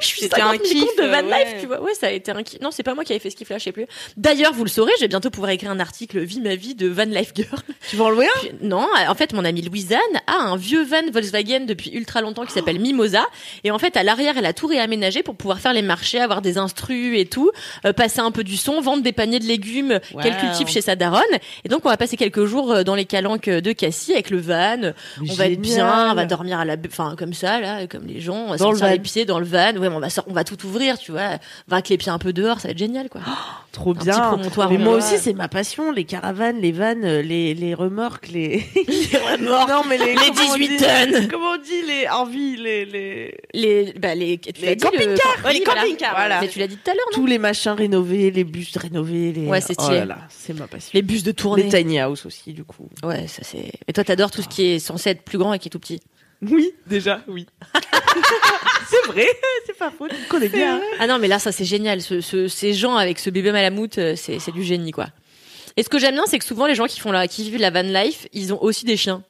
je suis C'était 50 un 000 kiff, de van euh, life, ouais. tu vois. Ouais, ça a été un kiff. Non, c'est pas moi qui avais fait ce kiff-là, je sais plus. D'ailleurs, vous le saurez, je vais bientôt pouvoir écrire un article Vie ma vie de van life girl. tu vas en louer un? Puis- non, en fait, mon amie Louisanne a un vieux van Volkswagen depuis ultra longtemps qui s'appelle Mimosa. Et en fait, à l'arrière, elle a tout réaménagé pour pouvoir faire les marchés, avoir des instrus et tout, euh, passer un peu du son, vendre des paniers de légumes qu'elle Wow. cultive chez sa daronne. Et donc, on va passer quelques jours euh, dans les calanques de Cassis avec le van. On va être bien, on va dormir à la, enfin, comme ça, là. Voilà, comme les gens, on va Dans le sortir les van. pieds dans le van. Ouais, mais on va, on va tout ouvrir, tu vois. Va avec les pieds un peu dehors, ça va être génial, quoi. Trop petit bien. promontoire Mais moi aussi, c'est ma passion, les caravanes, les vannes, euh, les, les remorques, les. les remords, non, mais les. les comment on 18 dit- tonnes, Comment on dit les envies, les, les. les, bah, les, Les dit, le- camping-cars. Oui, les camping-cars, voilà. Mais tu l'as dit tout à l'heure, non Tous les machins rénovés, les bus rénovés, les. Ouais, c'est Oh stylé. là là, c'est ma passion. Les bus de tournée. Les tiny house aussi, du coup. Ouais, ça c'est. Et toi, t'adores tout ce qui est censé être plus grand et qui est tout petit. Oui, déjà, oui. c'est vrai, c'est pas faux, tu me connais bien. Ah non, mais là, ça c'est génial. Ce, ce- ces gens avec ce bébé malamute, euh, c'est c'est du génie, quoi. Et ce que j'aime bien, c'est que souvent les gens qui font la, qui vivent la van life, ils ont aussi des chiens.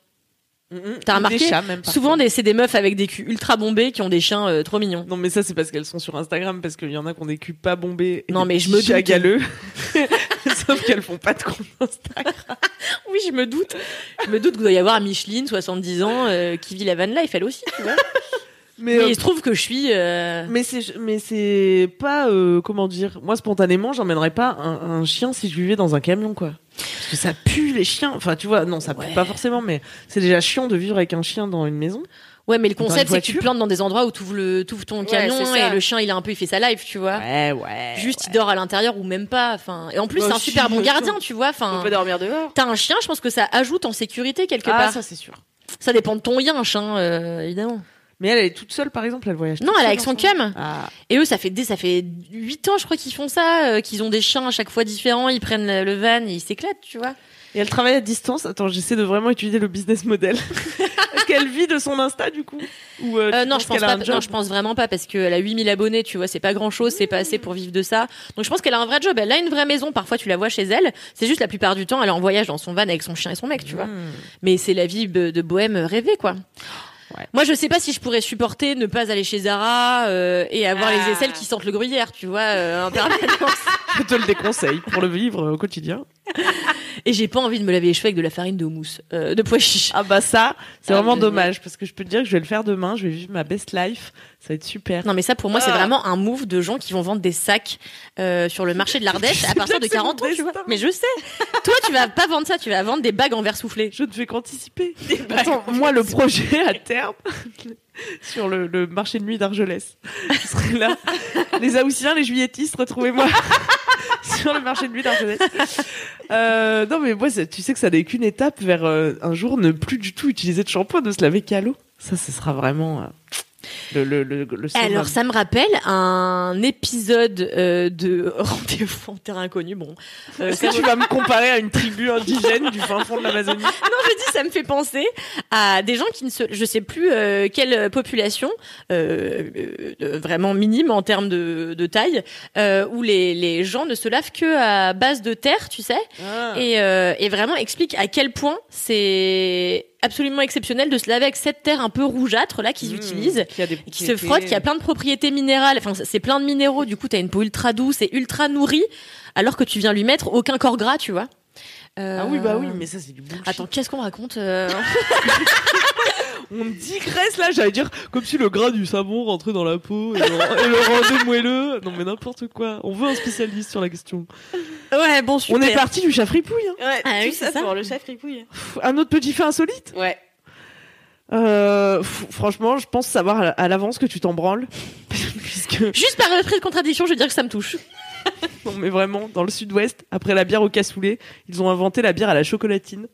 T'as remarqué Des chats, même. Souvent, des- c'est des meufs avec des culs ultra bombés qui ont des chiens euh, trop mignons. Non, mais ça, c'est parce qu'elles sont sur Instagram, parce qu'il y en a qui ont des culs pas bombés. et Non, des mais je me chats doute. galeux. Sauf qu'elles font pas de compte Instagram. Oui, je me doute. Je me doute qu'il doit y avoir Micheline, 70 ans, euh, qui vit la van life, elle aussi, tu vois. Mais, Mais euh, il se trouve que je suis. euh, mais c'est, mais c'est pas, euh, comment dire. Moi, spontanément, j'emmènerais pas un, un chien si je vivais dans un camion, quoi. Parce que ça pue les chiens. Enfin, tu vois, non, ça pue Ouais. pas forcément, mais c'est déjà chiant de vivre avec un chien dans une maison. Ouais, mais le concept, c'est que tu te plantes dans des endroits où tu le, t'ouvres ton Ouais, ça. et le chien, il a un peu, il fait sa life, tu vois. Ouais, ouais. Juste, il dort à l'intérieur ou même pas. Enfin, et en plus, Bah, c'est un si, super bon gardien, tu vois. On Enfin, peut dormir dehors. t'as un chien, je pense que ça ajoute en sécurité quelque Ah, part. ça, c'est sûr. Ça dépend de ton yinche, hein, euh, évidemment. Mais elle, elle est toute seule, par exemple, elle voyage. Non, elle est avec son cum. Ah. Et eux, ça fait des, ça fait 8 ans, je crois, qu'ils font ça, euh, qu'ils ont des chiens à chaque fois différents, ils prennent le, le van et ils s'éclatent, tu vois. Et elle travaille à distance. Attends, j'essaie de vraiment étudier le business model. Est-ce qu'elle vit de son Insta du coup? Ou euh, Euh, non, je pense pas, non, je pense vraiment pas parce qu'elle a 8000 abonnés, tu vois, c'est pas grand chose, c'est pas assez pour vivre de ça. Donc je pense qu'elle a un vrai job, elle a une vraie maison, parfois tu la vois chez elle, c'est juste la plupart du temps, elle est en voyage dans son van avec son chien et son mec, tu vois. Hmm. Mais c'est la vie de, de bohème rêvée, quoi. Ouais. Moi, je sais pas si je pourrais supporter ne pas aller chez Zara euh, et avoir Ah. les aisselles qui sentent le gruyère, tu vois, euh, en permanence. Je te le déconseille pour le vivre au quotidien. Et j'ai pas envie de me laver les cheveux avec de la farine de houmous, euh, de pois chiches. Ah bah ça, c'est Ah, vraiment dommage parce que je peux te dire que je vais le faire demain. Je vais vivre ma best life. Ça va être super. Non mais ça pour moi c'est Ah. vraiment un move de gens qui vont vendre des sacs euh, sur le marché de l'Ardèche à partir de bien que c'est 40 ans tu vois. Mais je sais. Toi tu vas pas vendre ça, tu vas vendre des bagues en verre soufflé. Je ne fais qu'anticiper. Attends, moi le projet à terme sur le, le marché de nuit d'Argelès, je serai là. Les Haussiens, les Juilletistes, retrouvez-moi sur le marché de nuit d'Argelès. Euh, non mais moi, tu sais que ça n'est qu'une étape vers euh, un jour ne plus du tout utiliser de shampoing, de se laver qu'à l'eau. Ça, ce sera vraiment euh, le le le, le summum. Alors ça me rappelle un épisode euh, de Rendez-vous en terrain inconnu. Bon, euh, Est-ce que tu vas me comparer à une tribu indigène du fin fond de l'Amazonie non, je dis, ça me fait penser à des gens qui ne se, je sais plus euh, quelle population, vraiment minime en termes de, de taille, où les, les gens ne se lavent que à base de terre, tu sais, et, euh, et vraiment explique à quel point c'est absolument exceptionnel de se laver avec cette terre un peu rougeâtre là qu'ils Mmh, utilisent. qui, des Qui se frotte, qui a plein de propriétés minérales, enfin c'est plein de minéraux, du coup t'as une peau ultra douce et ultra nourrie, alors que tu viens lui mettre aucun corps gras, tu vois. Euh, Ah oui, bah oui, mais ça c'est du bullshit. Attends, qu'est-ce qu'on raconte euh On digresse là, j'allais dire comme si le gras du savon rentrait dans la peau et le, et le rendait moelleux. Non mais n'importe quoi. On veut un spécialiste sur la question. Ouais, bon, super. On est parti du chat fripouille. hein. Ouais, Ah oui, ça, c'est ça. pour le chat fripouille. Un autre petit fait insolite. Ouais. Euh, franchement, je pense savoir à l'avance que tu t'en branles. Puisque, Juste par esprit de contradiction, je veux dire que ça me touche. non mais vraiment, dans le sud-ouest, après la bière au cassoulet, ils ont inventé la bière à la chocolatine.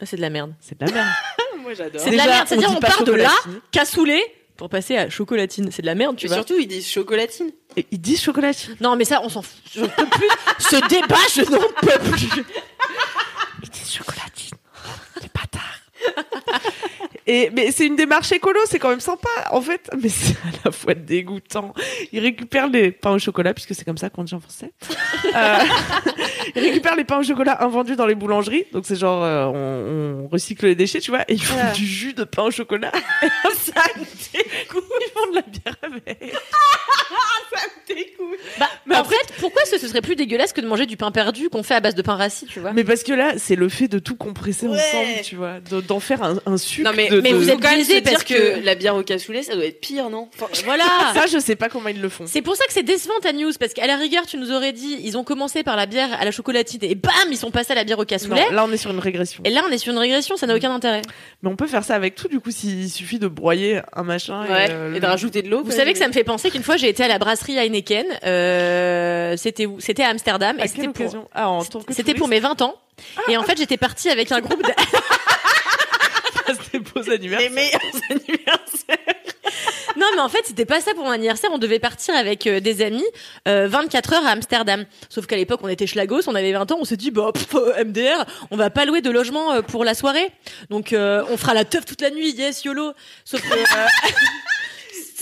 Ah, C'est de la merde. C'est de la merde. Moi j'adore. C'est de la merde, c'est-à-dire on part de là, cassoulet, pour passer à chocolatine. C'est de la merde, tu Mais vois. surtout ils disent chocolatine. Et ils disent chocolatine. Non, mais ça, on s'en fout. Je peux plus. Ce débat, je n'en peux plus. Ils disent chocolatine. Les bâtards. Et, mais c'est une démarche écolo, c'est quand même sympa, en fait. Mais c'est à la fois dégoûtant. Ils récupèrent les pains au chocolat, puisque c'est comme ça qu'on dit en français. Euh, ils récupèrent les pains au chocolat invendus dans les boulangeries. Donc c'est genre, euh, on, on recycle les déchets, tu vois. Et ils font du jus de pain au chocolat. ça dégoûte. Ils font de la bière avec. Bah, en fait, pourquoi ce, ce serait plus dégueulasse que de manger du pain perdu qu'on fait à base de pain rassis, tu vois? Mais parce que là, c'est le fait de tout compresser Ouais. ensemble, tu vois, de- d'en faire un, un sucre. Non mais, de- mais de- vous êtes biaisé parce que... que- la bière au cassoulet, ça doit être pire, non? Enfin, Voilà. Ça, je sais pas comment ils le font. C'est pour ça que c'est décevant ta news parce qu'à la rigueur tu nous aurais dit ils ont commencé par la bière à la chocolatine et bam ils sont passés à la bière au cassoulet Non, là, on est sur une régression. et là on est sur une régression ça n'a aucun intérêt. Mais on peut faire ça avec tout, du coup, s'il suffit de broyer un machin. ouais, et, euh, et de rajouter de l'eau. Vous savez que ça me fait penser qu'une fois j'ai été à la brasserie Heineken euh, c'était où? C'était à Amsterdam À et c'était quelle pour occasion? Ah, en tant que c'était pour mes 20 ans et en fait j'étais partie avec un groupe de... C'était beaux anniversaires. Les meilleurs anniversaires. Non, mais en fait, c'était pas ça pour mon anniversaire. On devait partir avec euh, des amis euh, 24 heures à Amsterdam. Sauf qu'à l'époque, on était schlagos, on avait 20 ans, on s'est dit, bah, pff, euh, MDR, on va pas louer de logement euh, pour la soirée. Donc, euh, on fera la teuf toute la nuit, yes, YOLO. Sauf que, euh,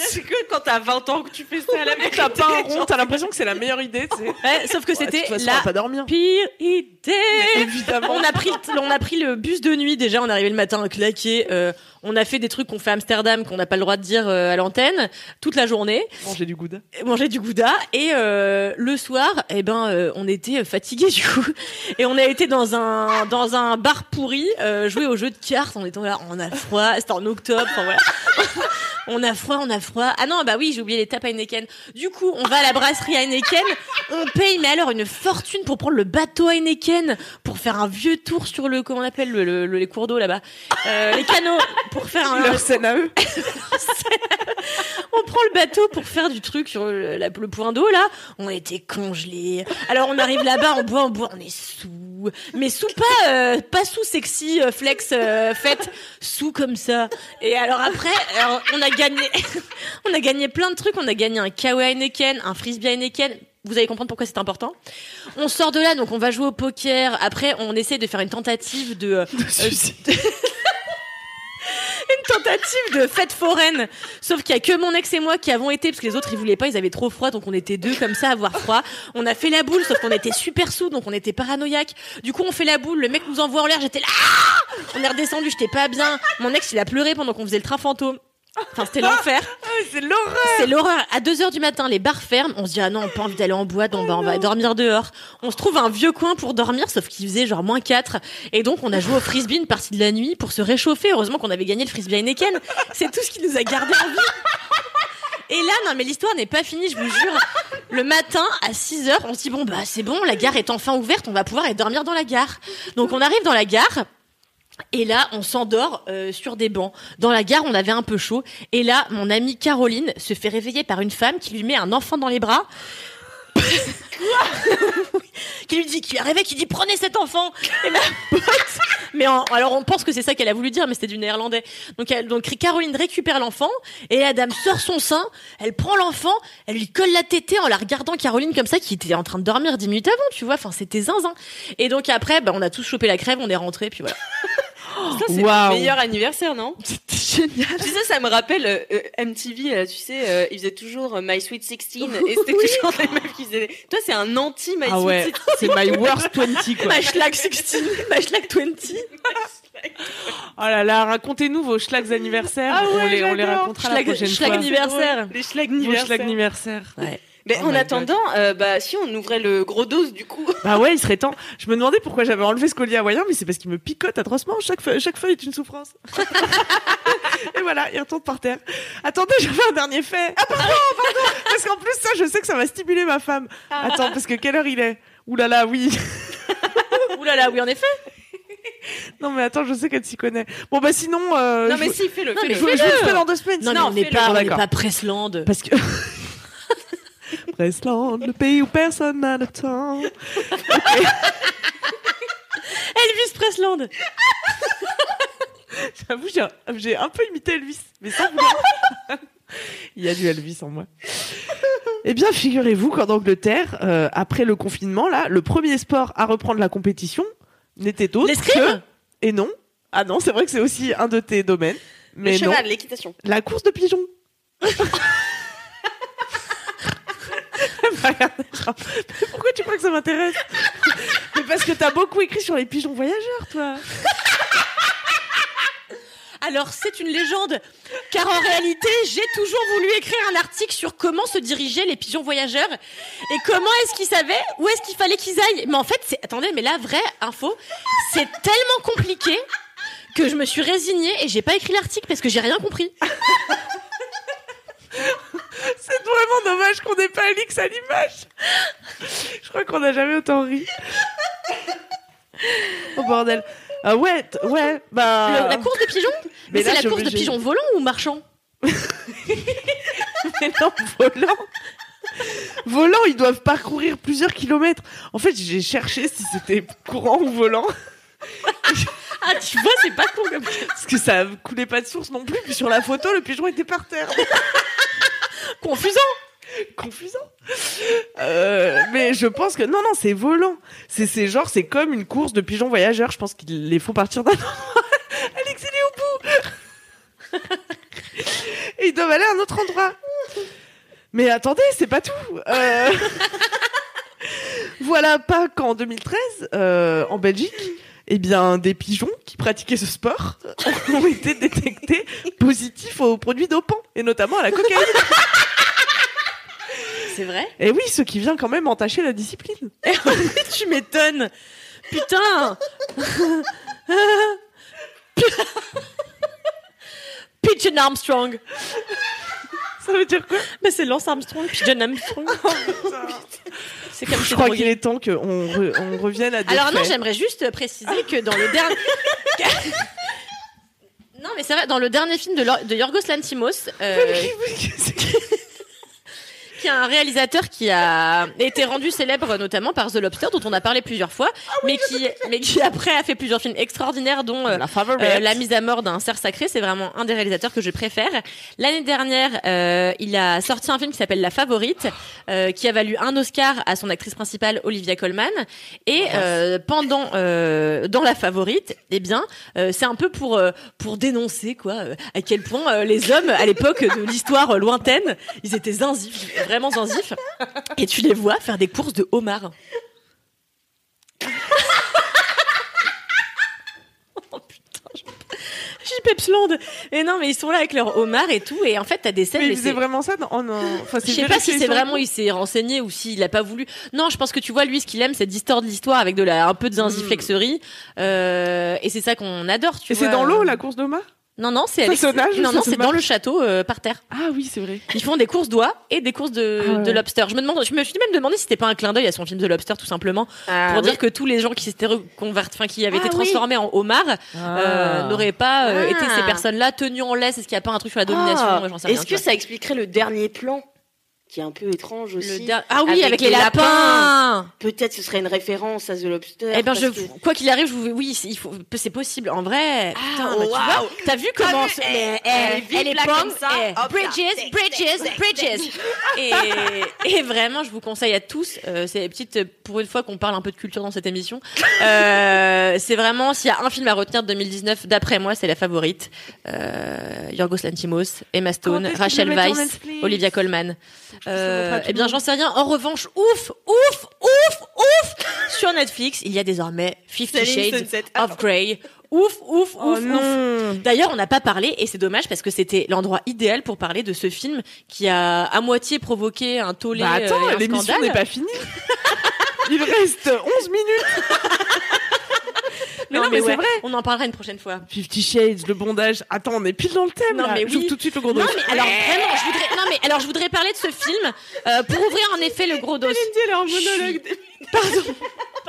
C'est que quand t'as 20 ans que tu fais ça à la vérité. T'as pas un rond, t'as l'impression que c'est la meilleure idée, tu sais. ouais, sauf que c'était la va pas dormir. pire idée. Évidemment. On a pris, on a pris le bus de nuit déjà. On est arrivé le matin claqué. Euh, on a fait des trucs qu'on fait à Amsterdam qu'on n'a pas le droit de dire euh, à l'antenne toute la journée. Manger du gouda. manger du gouda et euh, le soir eh ben euh, on était fatigués du coup et on a été dans un dans un bar pourri euh, jouer au jeu de cartes on était là on a froid c'était en octobre enfin voilà on a froid on a froid ah non bah oui j'ai oublié les tapes Heineken du coup on va à la brasserie Heineken on paye mais alors une fortune pour prendre le bateau Heineken pour faire un vieux tour sur le comment on appelle le, le- le- les cours d'eau là-bas? Euh, les canaux pour faire un Leur scène à eux. on prend le bateau pour faire du truc sur le, la- le point d'eau là. On était congelés. Alors on arrive là-bas, on boit, on boit, on est sous. Mais sous pas, euh, pas sous sexy euh, flex euh, fête, sous comme ça. Et alors après, alors, on a gagné, on a gagné plein de trucs. On a gagné un Kawa Heineken, un frisbee Heineken. Vous allez comprendre pourquoi c'est important. On sort de là, donc on va jouer au poker. Après, on essaie de faire une tentative de, euh, une tentative de fête foraine. Sauf qu'il y a que mon ex et moi qui avons été, parce que les autres ils voulaient pas, ils avaient trop froid, donc on était deux comme ça à avoir froid. On a fait la boule, sauf qu'on était super sous, donc on était paranoïaque. Du coup, on fait la boule, le mec nous envoie en l'air, j'étais là. On est redescendu, j'étais pas bien. Mon ex il a pleuré pendant qu'on faisait le train fantôme. Enfin, c'était l'enfer. C'est l'horreur. C'est l'horreur. À 2 heures du matin, les bars ferment. On se dit, ah non, on pas envie d'aller en boîte, on va, on va dormir dehors. On se trouve un vieux coin pour dormir, sauf qu'il faisait genre moins 4. Et donc, on a joué au frisbee une partie de la nuit pour se réchauffer. Heureusement qu'on avait gagné le frisbee Heineken. C'est tout ce qui nous a gardé en vie. Et là, non, mais l'histoire n'est pas finie, je vous jure. Le matin, à 6 heures, on se dit, bon, bah, c'est bon, la gare est enfin ouverte, on va pouvoir aller dormir dans la gare. Donc, on arrive dans la gare. Et là, on s'endort euh, sur des bancs. Dans la gare, on avait un peu chaud. Et là, mon amie Caroline se fait réveiller par une femme qui lui met un enfant dans les bras. qui lui dit, qui lui qui dit prenez cet enfant. Et ma pote, mais alors on pense que c'est ça qu'elle a voulu dire, mais c'était du néerlandais. Donc, elle, donc Caroline récupère l'enfant et la dame sort son sein, elle prend l'enfant, elle lui colle la tétée en la regardant Caroline comme ça, qui était en train de dormir dix minutes avant, tu vois. Enfin, c'était zinzin. Et donc après, bah, on a tous chopé la crève, on est rentré, puis voilà. Ça, c'est Waouh. le meilleur anniversaire, non C'était génial. Tu sais, ça me rappelle euh, euh, MTV, là, tu sais, euh, ils faisaient toujours euh, My Sweet 16 et c'était toujours les meufs qui faisaient. Toi, c'est un anti My Ah Sweet ouais, 16. c'est my worst 20 quoi. My schlag 16, my schlag 20. Oh là là, racontez-nous vos schlags anniversaires. Ah ouais, on, les, on les racontera la Schlag, prochaine schlag fois. anniversaire. Les schlags Vos anniversaires. schlags anniversaires. Ouais. Mais Oh en attendant, euh, bah si on ouvrait le gros dose du coup. Bah ouais, il serait temps. Je me demandais pourquoi j'avais enlevé ce collier hawaïen, mais c'est parce qu'il me picote atrocement. Chaque feuille, chaque feuille est une souffrance. Et voilà, il retombe par terre. Attendez, j'avais un dernier fait. Ah pardon, pardon. Parce qu'en plus ça, je sais que ça va stimuler ma femme. Attends, parce que quelle heure il est? Ouh là là, oui. Ouh là là, oui, en effet. Non mais attends, je sais qu'elle s'y connaît. Bon bah sinon, euh, non mais si, fais-le. Non, mais je, vous- je vous le ferai dans deux semaines. Non, mais sinon. on n'est pas, pas Pressland. Parce que Le pays où personne n'a le temps. Elvis Pressland. J'avoue, j'ai un, peu imité Elvis, mais sans vouloir. Il y a du Elvis en moi. Eh bien, figurez-vous qu'en Angleterre, euh, après le confinement, là, le premier sport à reprendre la compétition n'était autre que... Et non. Ah non, c'est vrai que c'est aussi un de tes domaines. Le Mais non, cheval, l'équitation. la course de pigeons. Genre, Mais pourquoi tu crois que ça m'intéresse Mais parce que t'as beaucoup écrit sur les pigeons voyageurs, toi. Alors c'est une légende, car en réalité j'ai toujours voulu écrire un article sur comment se dirigeaient les pigeons voyageurs et comment est-ce qu'ils savaient où est-ce qu'il fallait qu'ils aillent. Mais en fait, c'est... attendez, mais la vraie info, c'est tellement compliqué que je me suis résignée et j'ai pas écrit l'article parce que j'ai rien compris. C'est vraiment dommage qu'on n'ait pas Alix à l'image. Je crois qu'on n'a jamais autant ri. Oh bordel. Ah ouais, t- ouais, bah. Le- la course de pigeons Mais Mais, là, c'est je suis la course de obligée. pigeons volants ou marchands Mais non, volant. Volant, ils doivent parcourir plusieurs kilomètres. En fait, j'ai cherché si c'était courant ou volant. Ah tu vois, c'est pas con comme Parce que ça coulait pas de source non plus. Puis sur la photo, le pigeon était par terre. confusant. Confusant. Euh, mais je pense que non, non, c'est volant. C'est, c'est genre, c'est comme une course de pigeons voyageurs. Je pense qu'il les faut partir d'un endroit. Alex, il est au bout. Et ils doivent aller à un autre endroit. Mais attendez, c'est pas tout. Euh, voilà pas qu'en 2013, euh, en Belgique, eh bien, des pigeons qui pratiquaient ce sport ont été détectés positifs aux produits dopants, et notamment à la cocaïne. C'est vrai? Et oui, ce qui vient quand même entacher la discipline. Tu m'étonnes. Putain. Pigeon Armstrong. Ça veut dire quoi? Mais c'est Lance Armstrong, Pigeon Armstrong. C'est comme Je crois qu'il est temps qu'on re- on revienne à des Alors non, faits. j'aimerais juste préciser que dans le dernier... non mais c'est vrai, dans le dernier film de, Lor- de Yorgos Lantimos, euh, qui est un réalisateur qui a été rendu célèbre notamment par The Lobster, dont on a parlé plusieurs fois, mais qui, mais qui après a fait plusieurs films extraordinaires, dont euh, La favorite. euh, La mise à mort d'un cerf sacré. C'est vraiment un des réalisateurs que je préfère. L'année dernière, euh, il a sorti un film qui s'appelle La Favorite, euh, qui a valu un Oscar à son actrice principale Olivia Colman. Et euh, pendant euh, dans La Favorite, eh bien, euh, c'est un peu pour euh, pour dénoncer quoi, euh, à quel point euh, les hommes à l'époque de l'histoire euh, lointaine, ils étaient zinzifs, vraiment zinzifs. Et tu les vois faire des courses de homards. oh putain, je... J'y Pepsland. Et non, mais ils sont là avec leur homard et tout. Et en fait, t'as des scènes. Mais il mais faisait c'est- vraiment ça dans... oh non. Enfin, je sais pas si c'est vraiment il s'est renseigné ou s'il a pas voulu. Non, je pense que tu vois lui ce qu'il aime c'est distordre l'histoire avec de la un peu de zinziflexerie euh, et c'est ça qu'on adore, tu Et vois. c'est dans l'eau, la course de mât Non non, c'est Non non, dans le château euh, par terre. Ah oui, c'est vrai. Ils font des courses d'oies et des courses de, Ah ouais. de lobster. Je me demande, je me suis même demandé si c'était pas un clin d'œil à son film de lobster tout simplement Ah, pour oui. dire que tous les gens qui s'étaient reconvertis, enfin qui avaient Ah été oui. transformés en homards euh, n'auraient pas euh, Ah. été ces personnes-là tenues en laisse. Est-ce qu'il y a pas un truc sur la domination Ah, Est-ce que ça expliquerait le dernier plan? Qui est un peu étrange aussi Le der- Ah oui, avec, Avec les les lapins. Peut-être ce serait une référence à The Lobster. Eh ben, parce je, que- quoi qu'il arrive, je vous, oui, c'est- il faut, c'est possible. En vrai, Ah, putain, bah, tu vois, t'as vu comment, vu, eh, eh, eh, vive elle est comme ça, eh, bridges, tic, bridges, tic, bridges. Et, et vraiment, je vous conseille à tous, euh, c'est petite, pour une fois qu'on parle un peu de culture dans cette émission, euh, c'est vraiment, s'il y a un film à retenir de 2019, d'après moi, c'est la favorite. Euh, Yorgos Lantimos, Emma Stone, Rachel Weisz, Olivia Colman. Euh, eh bien, j'en sais rien. En revanche, ouf, ouf, ouf, ouf, sur Netflix, il y a désormais Fifty Shades of Grey. Ouf, ouf, Oh ouf, ouf. non. D'ailleurs, on n'a pas parlé, et c'est dommage parce que c'était l'endroit idéal pour parler de ce film qui a à moitié provoqué un tollé Bah attends, euh, l'émission n'est pas finie. Il reste 11 minutes. Mais Non, non, mais mais c'est ouais, vrai. on en parlera une prochaine fois. Fifty Shades, le bondage. Attends, on est pile dans le thème. Non, là. mais oui. tout de suite le gros Non dos. mais alors vraiment, je voudrais, non mais alors je voudrais parler de ce film euh, pour ouvrir en effet le gros dos. elle est en monologue. Pardon,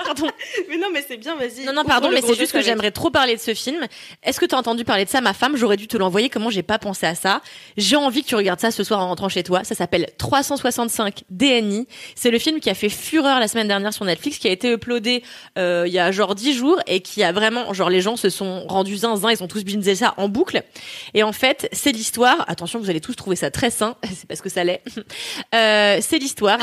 pardon. Mais non, mais c'est bien, vas-y. Non, non, pardon, mais c'est juste que j'aimerais trop parler de ce film. Est-ce que tu as entendu parler de ça, ma femme? J'aurais dû te l'envoyer. Comment j'ai pas pensé à ça? J'ai envie que tu regardes ça ce soir en rentrant chez toi. Ça s'appelle 365 DNI. C'est le film qui a fait fureur la semaine dernière sur Netflix, qui a été uploadé euh, il y a genre 10 jours et qui a vraiment, genre les gens se sont rendus zinzin, ils ont tous bingé ça en boucle. Et en fait, c'est l'histoire. Attention, vous allez tous trouver ça très sain. C'est parce que ça l'est. Euh, c'est l'histoire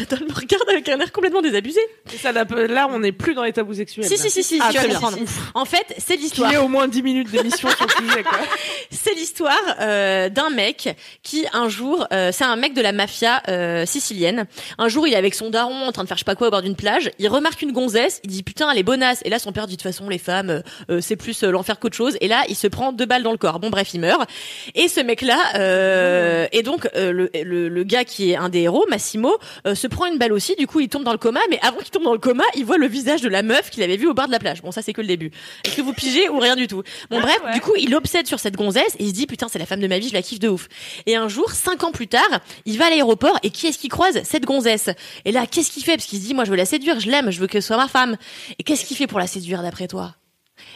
Adol me regarde avec un air complètement désabusé. Et ça là, on n'est plus dans les tabous sexuels. Si, là. si, si, si, Ah, tu vas bien. comprendre. En fait, c'est l'histoire. Qu'il y ait au moins 10 minutes d'émission sur le sujet, quoi. C'est l'histoire euh, d'un mec qui un jour, euh, c'est un mec de la mafia euh, sicilienne. Un jour, il est avec son daron en train de faire je sais pas quoi au bord d'une plage. Il remarque une gonzesse. Il dit putain, elle est bonasse. Et là, son père dit de toute façon, les femmes, euh, euh, c'est plus euh, l'enfer qu'autre chose. Et là, il se prend deux balles dans le corps. Bon, bref, il meurt. Et ce mec-là, euh, et donc euh, le, le, le gars qui est un des héros, Massimo, euh, se prend une balle aussi. Du coup, il tombe dans le coma. Mais avant qu'il tombe dans le coma, il voit le visage de la meuf qu'il avait vue au bord de la plage. Bon, ça c'est que le début. Est-ce que vous pigez ou rien du tout Bon, bref, du coup, il obsède sur cette gonzesse et il se dit putain, c'est la femme de ma vie, je la kiffe de ouf. Et un jour, cinq ans plus tard, il va à l'aéroport et qui est-ce qu'il croise Cette gonzesse. Et là, qu'est-ce qu'il fait Parce qu'il se dit moi, je veux la séduire, je l'aime, je veux que ce soit ma femme. Et qu'est-ce qu'il fait pour la séduire d'après toi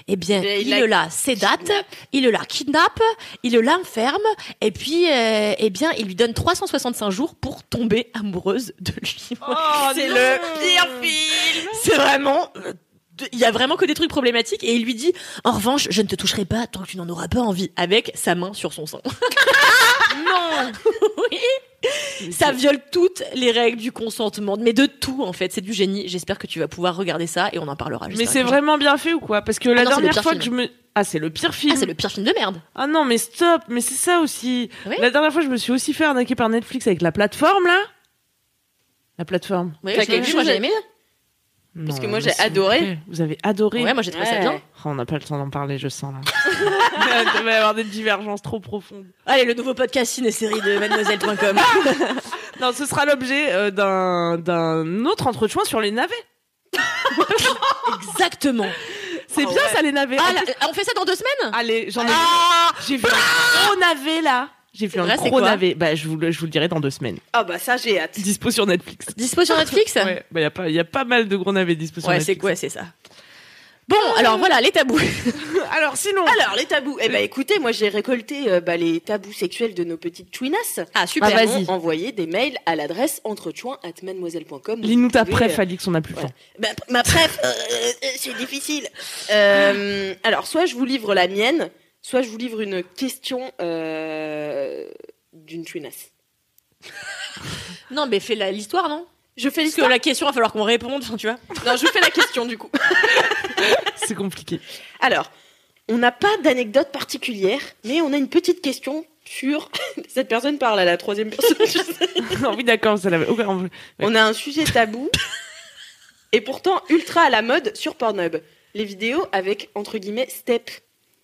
eh bien, il, il le la sédate, il le la kidnappe, il le l'enferme, et puis, euh, eh bien, il lui donne 365 jours pour tomber amoureuse de lui. Oh, c'est le pire film. C'est vraiment. Il y a vraiment que des trucs problématiques et il lui dit en revanche je ne te toucherai pas tant que tu n'en auras pas envie avec sa main sur son sein. non. oui. Ça viole toutes les règles du consentement, mais de tout en fait. C'est du génie. J'espère que tu vas pouvoir regarder ça et on en parlera. juste Mais c'est vraiment bien fait ou quoi? Parce que la non, le dernière fois film. que je me. Ah, c'est le pire film. Ah, c'est le pire film de merde. Ah non, mais stop, mais c'est ça aussi. Oui. La dernière fois, je me suis aussi fait arnaquer par Netflix avec la plateforme, là. La plateforme. Oui, T'as je l'ai quelque vu, moi chose j'ai à Parce que moi, j'ai adoré. Vous avez adoré Ouais, moi j'ai trouvé ça bien. Oh, on n'a pas le temps d'en parler, je sens là. Il va y avoir des divergences trop profondes. Allez, le nouveau podcast ciné-série de mademoiselle.com. Non, ce sera l'objet euh, d'un d'un autre entretien sur les navets. Exactement. C'est bien ça, les navets. Ah, là, on fait ça dans deux semaines? Allez, j'en ai Ah J'ai vu un gros navet là. J'ai vu C'est un gros navet. Bah, je vous, le, je vous le dirai dans deux semaines. Ah bah ça, j'ai hâte. Dispo sur Netflix. Dispo sur Netflix Ouais, bah, y a pas, y a pas mal de gros navets dispo sur Ouais, c'est Netflix. quoi, c'est ça. Bon, alors voilà, les tabous. Alors, sinon. Alors, les tabous. Eh ben, écoutez, moi, j'ai récolté euh, bah, les tabous sexuels de nos petites chouinasses. Ah, super. Ah, vas-y. Envoyé des mails à l'adresse entrechoin at mademoiselle.com. Lis-nous ta préf, Alix, on n'a plus le temps. Bah, ma préf, euh, euh, c'est difficile. Euh, alors, soit je vous livre la mienne, soit je vous livre une question euh, d'une chouinasse. Non, mais fais la- l'histoire, non? Je fais Parce que l'histoire. la question, il va falloir qu'on réponde, enfin, tu vois. Non, je fais la question du coup. C'est compliqué. Alors, on n'a pas d'anecdote particulière, mais on a une petite question sur. Cette personne parle à la troisième personne. je sais. non, oui, d'accord, ça l'avait. aucun- On a un sujet tabou et pourtant ultra à la mode sur Pornhub. Les vidéos avec entre guillemets step.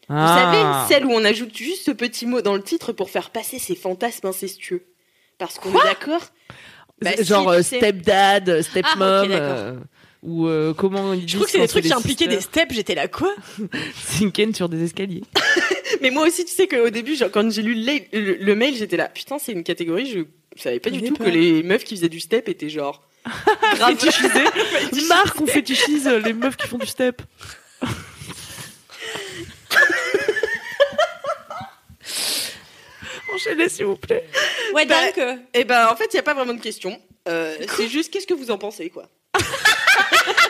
Vous Ah. savez, celle où on ajoute juste ce petit mot dans le titre pour faire passer ses fantasmes incestueux. Parce qu'on est d'accord Bah, si, Genre tu euh, stepdad, stepmom, Ah, ok, d'accord. euh, ou euh, comment ils Je trouve que c'est des trucs qui impliquaient des steps. j'étais là, quoi Sinken sur des escaliers. Mais moi aussi, tu sais qu'au début, genre, quand j'ai lu le, le- le mail, j'étais là, putain, c'est une catégorie, je savais pas du tout pas. que les meufs qui faisaient du step étaient genre. grave Fétichisé. Marc, on fétichise euh, les meufs qui font du step. Enchaînez, s'il vous plaît. Ouais, Bah, donc. euh, Et ben, en fait, il y a pas vraiment de question. Euh, c'est juste, qu'est-ce que vous en pensez, quoi?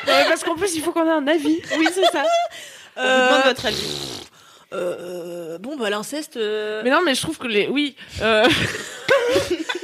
Ouais, parce qu'en plus, il faut qu'on ait un avis. Oui, c'est ça. On vous Euh, demande votre avis. euh, bon, bah, l'inceste. euh, Mais non, mais je trouve que les. Oui. euh,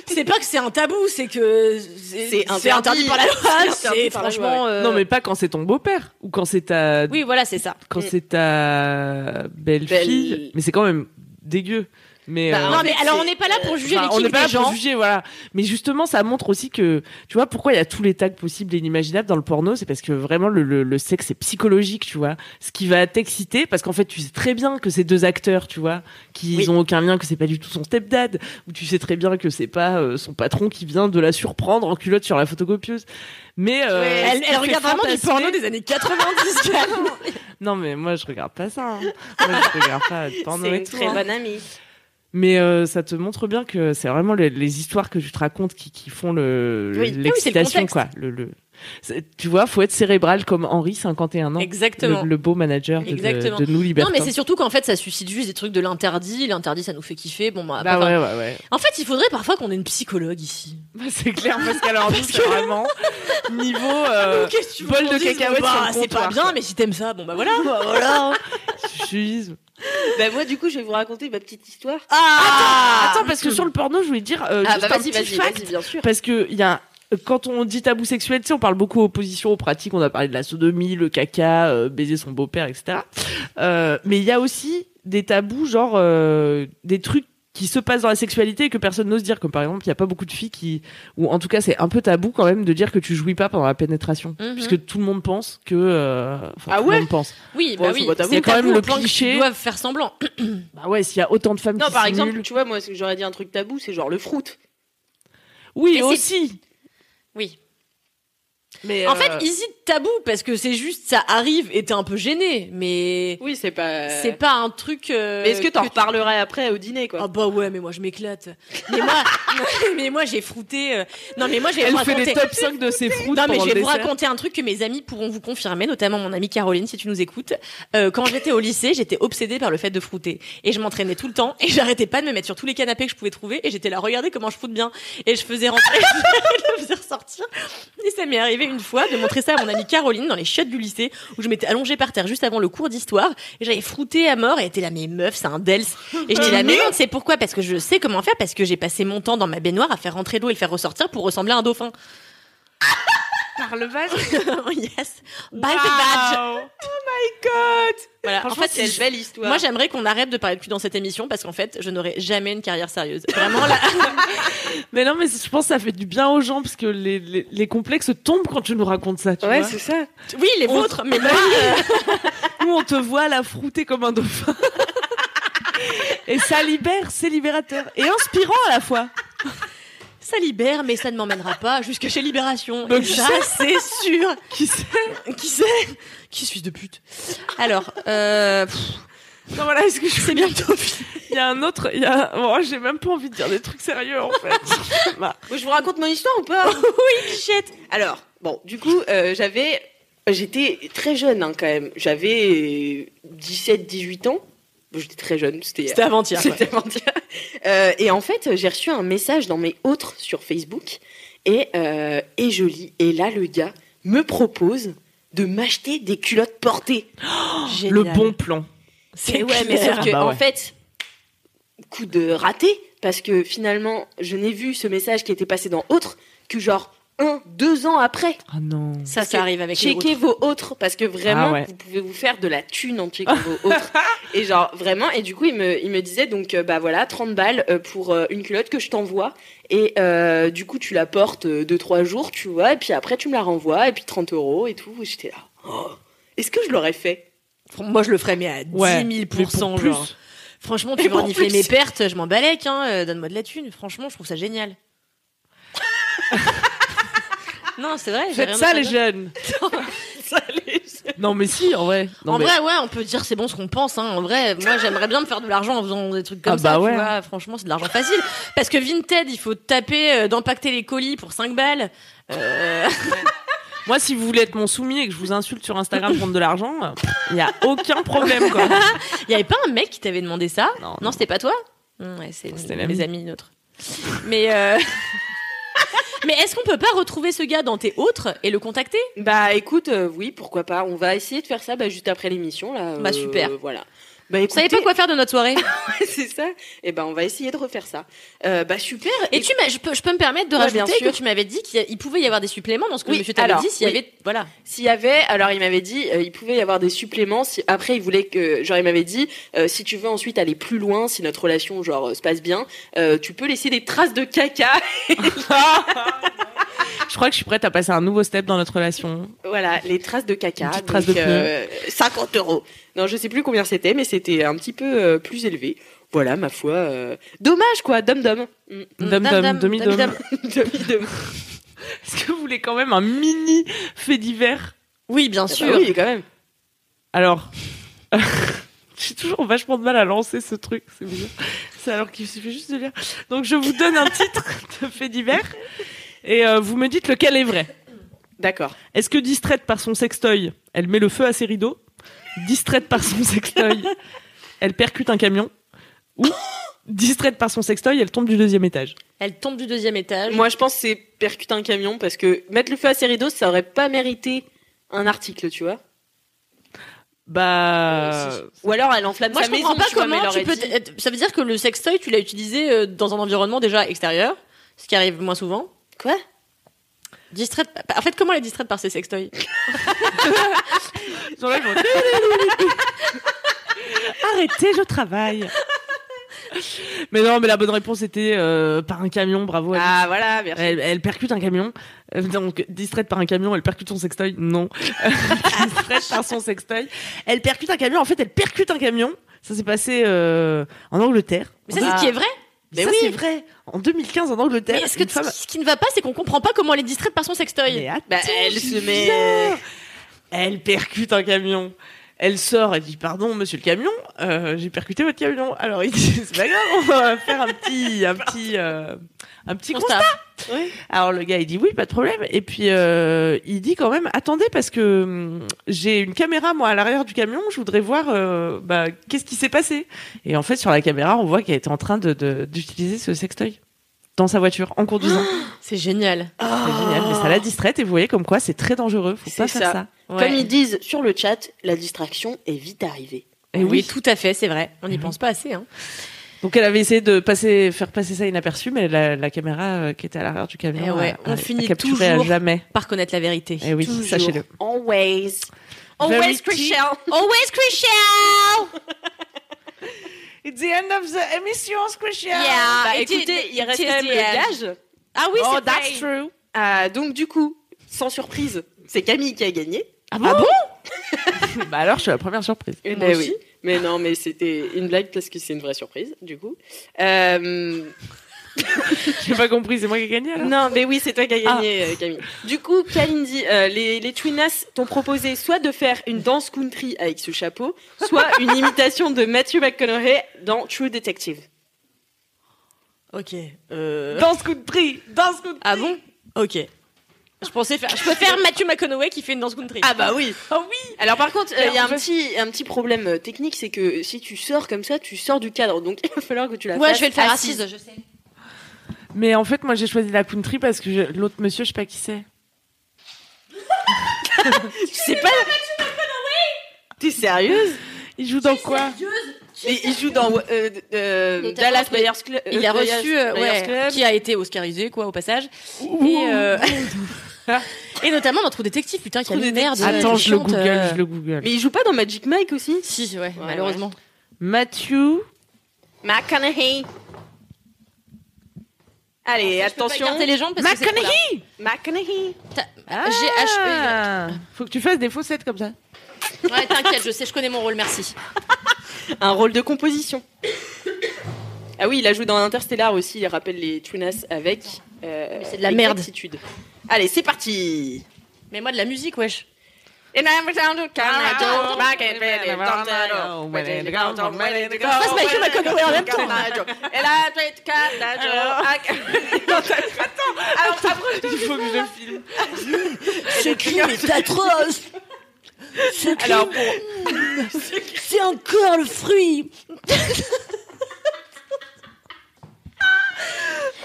C'est pas que c'est un tabou, c'est que C'est interdit. interdit par la loi. C'est la loi, franchement. euh, Non, mais pas quand c'est ton beau-père. Ou quand c'est ta. Oui, voilà, c'est ça. Quand Mm. c'est ta belle-fille. Belle- Mais c'est quand même dégueu. Mais. Bah, euh, Non, mais alors on n'est pas là pour juger Enfin, les on n'est pas là pour juger, voilà. Mais justement, ça montre aussi que, tu vois, pourquoi il y a tous les tags possibles et inimaginables dans le porno, c'est parce que vraiment le, le, le sexe est psychologique, tu vois. Ce qui va t'exciter, parce qu'en fait, tu sais très bien que ces deux acteurs, tu vois, qui Oui. ont aucun lien, que c'est pas du tout son stepdad, ou tu sais très bien que c'est pas euh, son patron qui vient de la surprendre en culotte sur la photocopieuse. Mais euh, Ouais, Elle, regarde vraiment du porno des années 90. Calme. Non, mais moi, je regarde pas ça. hein. Moi, je regarde pas de porno C'est une très hein. bonne amie. Mais euh, ça te montre bien que c'est vraiment les, les histoires que tu te racontes qui, qui font le Oui. Ah oui, le l'excitation quoi. Le, le... c'est- Tu vois, faut être cérébral comme Henri, 51 ans, Exactement. le, le beau manager de, de, Exactement. de nous Non, libertins. mais c'est surtout qu'en fait, ça suscite juste des trucs de l'interdit. L'interdit, ça nous fait kiffer. Bon, bah, bah pas- ouais, ouais, ouais. En fait, il faudrait parfois qu'on ait une psychologue ici. Bah, c'est clair parce qu'alors nous, c'est vraiment niveau euh, bol de cacahuètes Bah, C'est pas bien, mais si t'aimes ça, bon bah voilà. Bah, voilà. Bah, moi, du coup, je vais vous raconter ma petite histoire. Ah Attends, parce que sur le porno, je voulais dire euh, Ah, juste bah, un vas-y, petit vas-y, fact, vas-y, bien sûr. parce que il y a quand on dit tabou sexuel, tu sais, on parle beaucoup opposition aux pratiques. On a parlé de la sodomie, le caca, euh, baiser son beau-père, etc. Euh, mais il y a aussi des tabous, genre euh, des trucs qui se passent dans la sexualité et que personne n'ose dire. Comme par exemple, il y a pas beaucoup de filles qui, ou en tout cas, c'est un peu tabou quand même de dire que tu jouis pas pendant la pénétration, Mhm. puisque tout le monde pense que. euh, Ah tout ouais le monde pense. Oui, bah c'est oui. a quand même le cliché. Ils doivent faire semblant. Bah ouais, s'il y a autant de femmes Non, qui par simulent- exemple, tu vois, moi, ce que j'aurais dit un truc tabou, c'est genre le fruit. Oui, c'est- aussi. Oui. Mais En euh, fait, easy tabou parce que c'est juste ça arrive et t'es un peu gêné, mais Oui, c'est pas. c'est pas un truc. euh, Mais est-ce que t'en tu- reparlerais après au dîner, quoi? Ah bah ouais, mais moi je m'éclate. Mais moi, mais moi j'ai frouté. euh, Non mais moi j'ai elle raconté. fait des top 5 de ses fruits Non mais je vais vous raconter un truc que mes amis pourront vous confirmer, notamment mon amie Caroline si tu nous écoutes. Euh, quand j'étais au lycée, j'étais obsédée par le fait de frouter et je m'entraînais tout le temps et j'arrêtais pas de me mettre sur tous les canapés que je pouvais trouver et j'étais là regardez comment je froute bien et je faisais rentrer, je le faisais ressortir et ça m'est arrivé une fois de montrer ça à mon amie Caroline dans les chiottes du lycée où je m'étais allongée par terre juste avant le cours d'histoire et j'avais frouté à mort et était là mais meuf c'est un dels et je dis là mais non c'est pourquoi? Parce que je sais comment faire parce que j'ai passé mon temps dans ma baignoire à faire rentrer l'eau et le faire ressortir pour ressembler à un dauphin. Par le vase. yes. By the badge. Wow. Voilà. En fait, c'est une belle histoire. moi, j'aimerais qu'on arrête de parler de cul dans cette émission parce qu'en fait, je n'aurai jamais une carrière sérieuse. Vraiment, là. Mais non, mais je pense que ça fait du bien aux gens parce que les, les, les complexes tombent quand tu nous racontes ça. Tu Ouais, c'est ça. oui, les On- vôtres, mais moi, Nous, on te voit la frouter comme un dauphin. Et ça libère, c'est libérateur. Et inspirant à la fois. Ça libère, mais ça ne m'emmènera pas jusque chez Libération. Donc, ça, c'est sûr. Qui sait Qui c'est Qui suis de pute Alors, euh, Non, voilà, est-ce que je c'est bientôt. Il y a un autre, il y a, bon, j'ai même pas envie de dire des trucs sérieux, en fait. Bah, je vous raconte mon histoire ou pas Oui, Bichette. Alors, bon, du coup, euh, j'avais. J'étais très jeune hein, quand même. J'avais 17-18 ans. J'étais très jeune. C'était C'était avant-hier. C'était avant-hier. Euh, et en fait, j'ai reçu un message dans mes autres sur Facebook. Et, euh, et je lis. Et là, le gars me propose de m'acheter des culottes portées. le Génial. bon plan. Et ouais, mais sauf que, Bah ouais. en fait, coup de raté, parce que finalement, je n'ai vu ce message qui était passé dans autre que genre un, deux ans après. Ah non. Ça, ça arrive avec les Checkez vos autres, parce que vraiment, Ah ouais. vous pouvez vous faire de la thune en checkant vos autres. Et genre, vraiment, et du coup, il me, il me disait, donc, euh, bah voilà, 30 balles euh, pour euh, une culotte que je t'envoie. Et euh, du coup, tu la portes 2-3 jours, tu vois, et puis après, tu me la renvoies, et puis 30 euros et tout. Et J'étais là, oh, est-ce que je l'aurais fait? Moi, je le ferais, mais à 10 000 Ouais, mais pour genre. plus. Franchement, tu pour renifler mes pertes, je m'en balèque, hein. euh, Donne-moi de la thune. Franchement, je trouve ça génial. non, c'est vrai. Faites ça, les jeunes. Non, mais si, en vrai. Non, en mais- vrai, ouais, on peut dire c'est bon ce qu'on pense. Hein. En vrai, moi, j'aimerais bien me faire de l'argent en faisant des trucs comme Ah ça. bah tu ouais. vois. Franchement, c'est de l'argent facile. Parce que Vinted, il faut taper euh, d'empacter les colis pour 5 balles. Euh, Moi, si vous voulez être mon soumis et que je vous insulte sur Instagram pour de l'argent, il y a aucun problème, quoi. Il y avait pas un mec qui t'avait demandé ça? Non, Non, c'était pas toi? Hum, Ouais, c'est C'était mes amis, notre. Mais euh, mais est-ce qu'on peut pas retrouver ce gars dans tes autres et le contacter? Bah écoute, euh, oui, pourquoi pas. On va essayer de faire ça bah, juste après l'émission. là. Bah, euh, super. Voilà. Bah Vous écoutez, savez pas quoi faire de notre soirée c'est ça. Et ben on va essayer de refaire ça. Euh, bah super. Et tu m'as, je peux, je peux me permettre de Ouais, rajouter que tu m'avais dit qu'il pouvait y avoir des suppléments dans ce que Oui, monsieur t'avait alors, dit s'il y avait, voilà. S'il y avait, alors il m'avait dit, euh, il pouvait y avoir des suppléments. Si, après, il voulait que, genre, il m'avait dit, euh, si tu veux ensuite aller plus loin, si notre relation genre euh, se passe bien, euh, tu peux laisser des traces de caca. Je crois que je suis prête à passer un nouveau step dans notre relation. voilà, les traces de caca. Une petite trace donc, de euh, 50 euros. Non, je sais plus combien c'était, mais c'était un petit peu euh, plus élevé. Voilà, ma foi. euh, Dommage quoi, dom dom. Mm. Dum, dum, demi dum. Demi-dom. Est-ce que vous voulez quand même un mini fait divers? Oui, bien Ah bah sûr. oui, quand même. Alors, j'ai toujours vachement de mal à lancer ce truc, c'est bizarre. C'est alors qu'il suffit juste de lire. Donc je vous donne un titre de fait divers et euh, vous me dites lequel est vrai. D'accord. Est-ce que distraite par son sextoy, elle met le feu à ses rideaux? Distraite par son sextoy, elle percute un camion Ou distraite par son sextoy, elle tombe du deuxième étage Elle tombe du deuxième étage. Moi, je pense que c'est percuter un camion parce que mettre le feu à ses rideaux, ça aurait pas mérité un article, tu vois. Bah. Ou alors elle enflamme Moi, sa je maison, comprends pas tu vois, mais comment tu peux. dit- Ça veut dire que le sextoy, tu l'as utilisé euh, dans un environnement déjà extérieur, ce qui arrive moins souvent. Quoi? Distraite. En fait, comment elle est distraite par ses sextoys là, ils Arrêtez, je travaille. Mais non, mais la bonne réponse était euh, par un camion, bravo. Alice. Ah voilà, merci. Elle, elle percute un camion. Euh, Donc, distraite par un camion, elle percute son sextoy? Non. distraite par son sextoy. Elle percute un camion. En fait, elle percute un camion. Ça s'est passé euh, en Angleterre. Mais ça, c'est ce qui est vrai. Mais Ça, oui, c'est vrai. En 2015, en Angleterre. Mais est-ce que femme- ce qui ne va pas, c'est qu'on comprend pas comment elle est distraite par son sextoy. Mais attends, Bah, elle se met-. Elle percute un camion. Elle sort, elle dit pardon monsieur le camion, euh, j'ai percuté votre camion. Alors il dit c'est pas grave, on va faire un petit un petit euh, un petit constat. Constat. Alors le gars il dit oui pas de problème et puis euh, il dit quand même attendez parce que hum, j'ai une caméra moi à l'arrière du camion, je voudrais voir euh, bah, qu'est-ce qui s'est passé. Et en fait sur la caméra on voit qu'elle était en train de de- d'utiliser ce sextoy dans sa voiture en conduisant. C'est génial. C'est génial, mais ça la distraite et vous voyez comme quoi c'est très dangereux, faut pas C'est faire ça. ça. Ouais. Comme ils disent sur le chat, la distraction est vite arrivée. Et oui, tout à fait, c'est vrai. On n'y Mhm. pense pas assez. Hein. Donc elle avait essayé de passer, faire passer ça inaperçu, mais la, la caméra euh, qui était à l'arrière du camion, Eh ouais, a- on a- finit a capturé à toujours jamais. Par connaître la vérité. Et oui, Toujours. sachez-le. Always. Always, Christian. Always Christian. It's the end of the. Yeah. Bah it écoutez, is- il reste quand même the le gage. Ah oui, oh, c'est that's vrai. true. Ah, donc du coup, sans surprise, c'est Camille qui a gagné. Ah bon, Bah alors, je suis la première surprise. Mais Moi aussi. oui. Mais non, mais c'était une blague parce que c'est une vraie surprise, du coup. Euh, J'ai pas compris, c'est moi qui ai gagné alors non, mais oui, c'est toi qui as gagné, euh, Camille. Du coup, Kalindi, euh, les, les Twinas t'ont proposé soit de faire une danse country avec ce chapeau, soit une imitation de Matthew McConaughey dans True Detective. Ok. Euh... Danse prix, danse de Ah bon? Ok. Je pensais faire. Je peux faire Matthew McConaughey qui fait une danse country. Ah bah oui. Oh oui. Alors par contre, euh, il y a un petit, un petit problème euh, technique, c'est que si tu sors comme ça, tu sors du cadre. Donc il va falloir que tu la Ouais, fasses je vais le faire assise. assise, je sais. Mais en fait, moi j'ai choisi la country parce que je- l'autre monsieur, je sais pas qui c'est. Tu sais pas T'es sérieuse? Il joue dans quoi? Et il joue dans euh, euh, Dallas Buyers Club. Il a euh, reçu, euh, ouais, Club. qui a été Oscarisé, quoi, au passage. Et, euh, et notamment dans Trou Détective, putain, qui a True une merde. Attends, qui je le chante, google, euh, je le google. Mais il joue pas dans Magic Mike aussi? Si, ouais, malheureusement. Matthew. McConaughey. Allez, Je peux pas attention. écarter les jambes parce que c'est trop là. McConaughey. T'as- J'ai Ah. Faut que tu fasses des faussettes comme ça. Ouais, t'inquiète, je sais, je connais mon rôle, merci. Un rôle de composition. Ah oui, il a joué dans Interstellar aussi, il rappelle les Tunas avec. euh, c'est de la merde. Allez, c'est parti. Mais moi, de la musique, wesh. And I'm down to Canada, back and ready, down to en même temps. Played Canada, I- Alors, après, Il faut que je filme. Ce crime est atroce? Alors pour, C'est encore le fruit.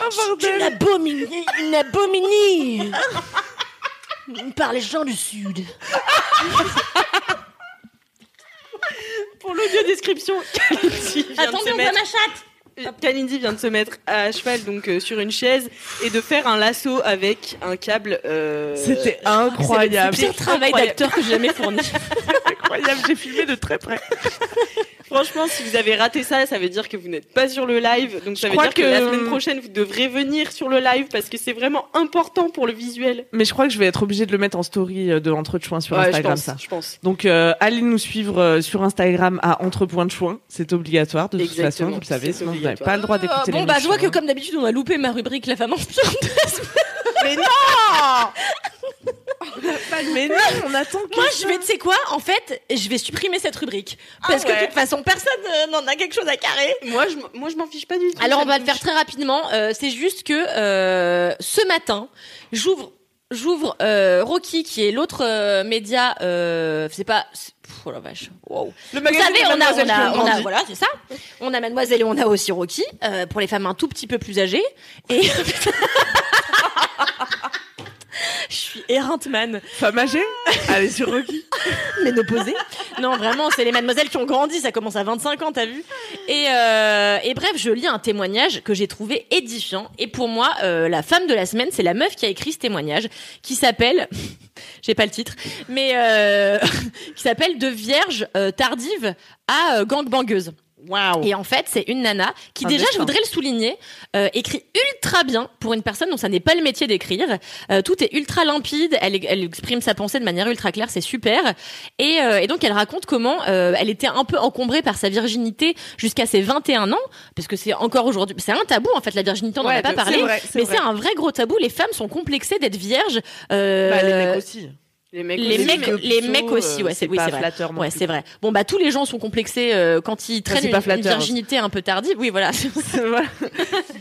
Oh bordel. abominie, une abominie par les gens du Sud. pour l'audio description, Kalindi vient de Attendez, se on voit mettre ma chatte Kalindi vient de se mettre à cheval donc euh, sur une chaise et de faire un lasso avec un câble. euh, C'était incroyable. C'est le pire travail incroyable. d'acteur que j'ai jamais fourni. incroyable. J'ai filmé de très près. Franchement, si vous avez raté ça, ça veut dire que vous n'êtes pas sur le live. Donc ça Je veut crois dire que... que- la semaine prochaine, vous devrez venir sur le live parce que c'est vraiment important pour le visuel. Mais je crois que je vais être obligée de le mettre en story euh, de entre de chouin sur Ouais, je Instagram pense, ça. je pense. Donc euh, allez nous suivre euh, sur Instagram à entre points de chouin, c'est obligatoire de toute façon, vous le savez, sinon vous n'avez pas le droit d'écouter bon, bah, je vois que l'émission. comme d'habitude, on a loupé ma rubrique La femme inspirante de la semaine. Mais non Mais non, on attend que Moi, je vais, tu sais quoi En fait, je vais supprimer cette rubrique. Parce que de ouais. toute façon, personne euh, n'en a quelque chose à carrer. Moi, je, m- moi, je m'en fiche pas du tout. Alors, on va le faire très rapidement. Euh, c'est juste que euh, ce matin, j'ouvre. J'ouvre euh, Rocky, qui est l'autre euh, média. Euh, c'est pas. c'est- pff, Oh la vache. Wow. le Vous magazine savez, de on a, Mademoiselle on a, qui ont on a- grandi. voilà, c'est ça. On a Mademoiselle et on a aussi Rocky euh, pour les femmes un tout petit peu plus âgées. Et Je suis errante man. Femme âgée? Allez sur Rocky. Ménopausée. Non, vraiment, c'est les mademoiselles qui ont grandi, ça commence à 25 ans, t'as vu? Et, euh, et bref, je lis un témoignage que j'ai trouvé édifiant. Et pour moi, euh, la femme de la semaine, c'est la meuf qui a écrit ce témoignage, qui s'appelle... j'ai pas le titre, mais euh, qui s'appelle De vierge euh, tardive à euh, gangbangueuse. Waouh. Et en fait, c'est une nana qui Un déjà, je voudrais le souligner, euh, écrit ultra bien pour une personne dont ça n'est pas le métier d'écrire. Euh, tout est ultra limpide, elle, elle exprime sa pensée de manière ultra claire, c'est super. Et, euh, et donc, elle raconte comment euh, elle était un peu encombrée par sa virginité jusqu'à ses 21 ans, parce que c'est encore aujourd'hui, c'est un tabou en fait la virginité, on n'en Ouais, a pas parlé, vrai, mais c'est un vrai gros tabou. Les femmes sont complexées d'être vierges. Euh, Bah, les mecs aussi. Les mecs, les aussi, mecs- les mecs aussi, ouais, c'est- oui, pas vrai. flatteur non Ouais, c'est vrai. Bon, bah tous les gens sont complexés euh, quand ils traînent c'est une, virginité un peu tardive. Oui, voilà.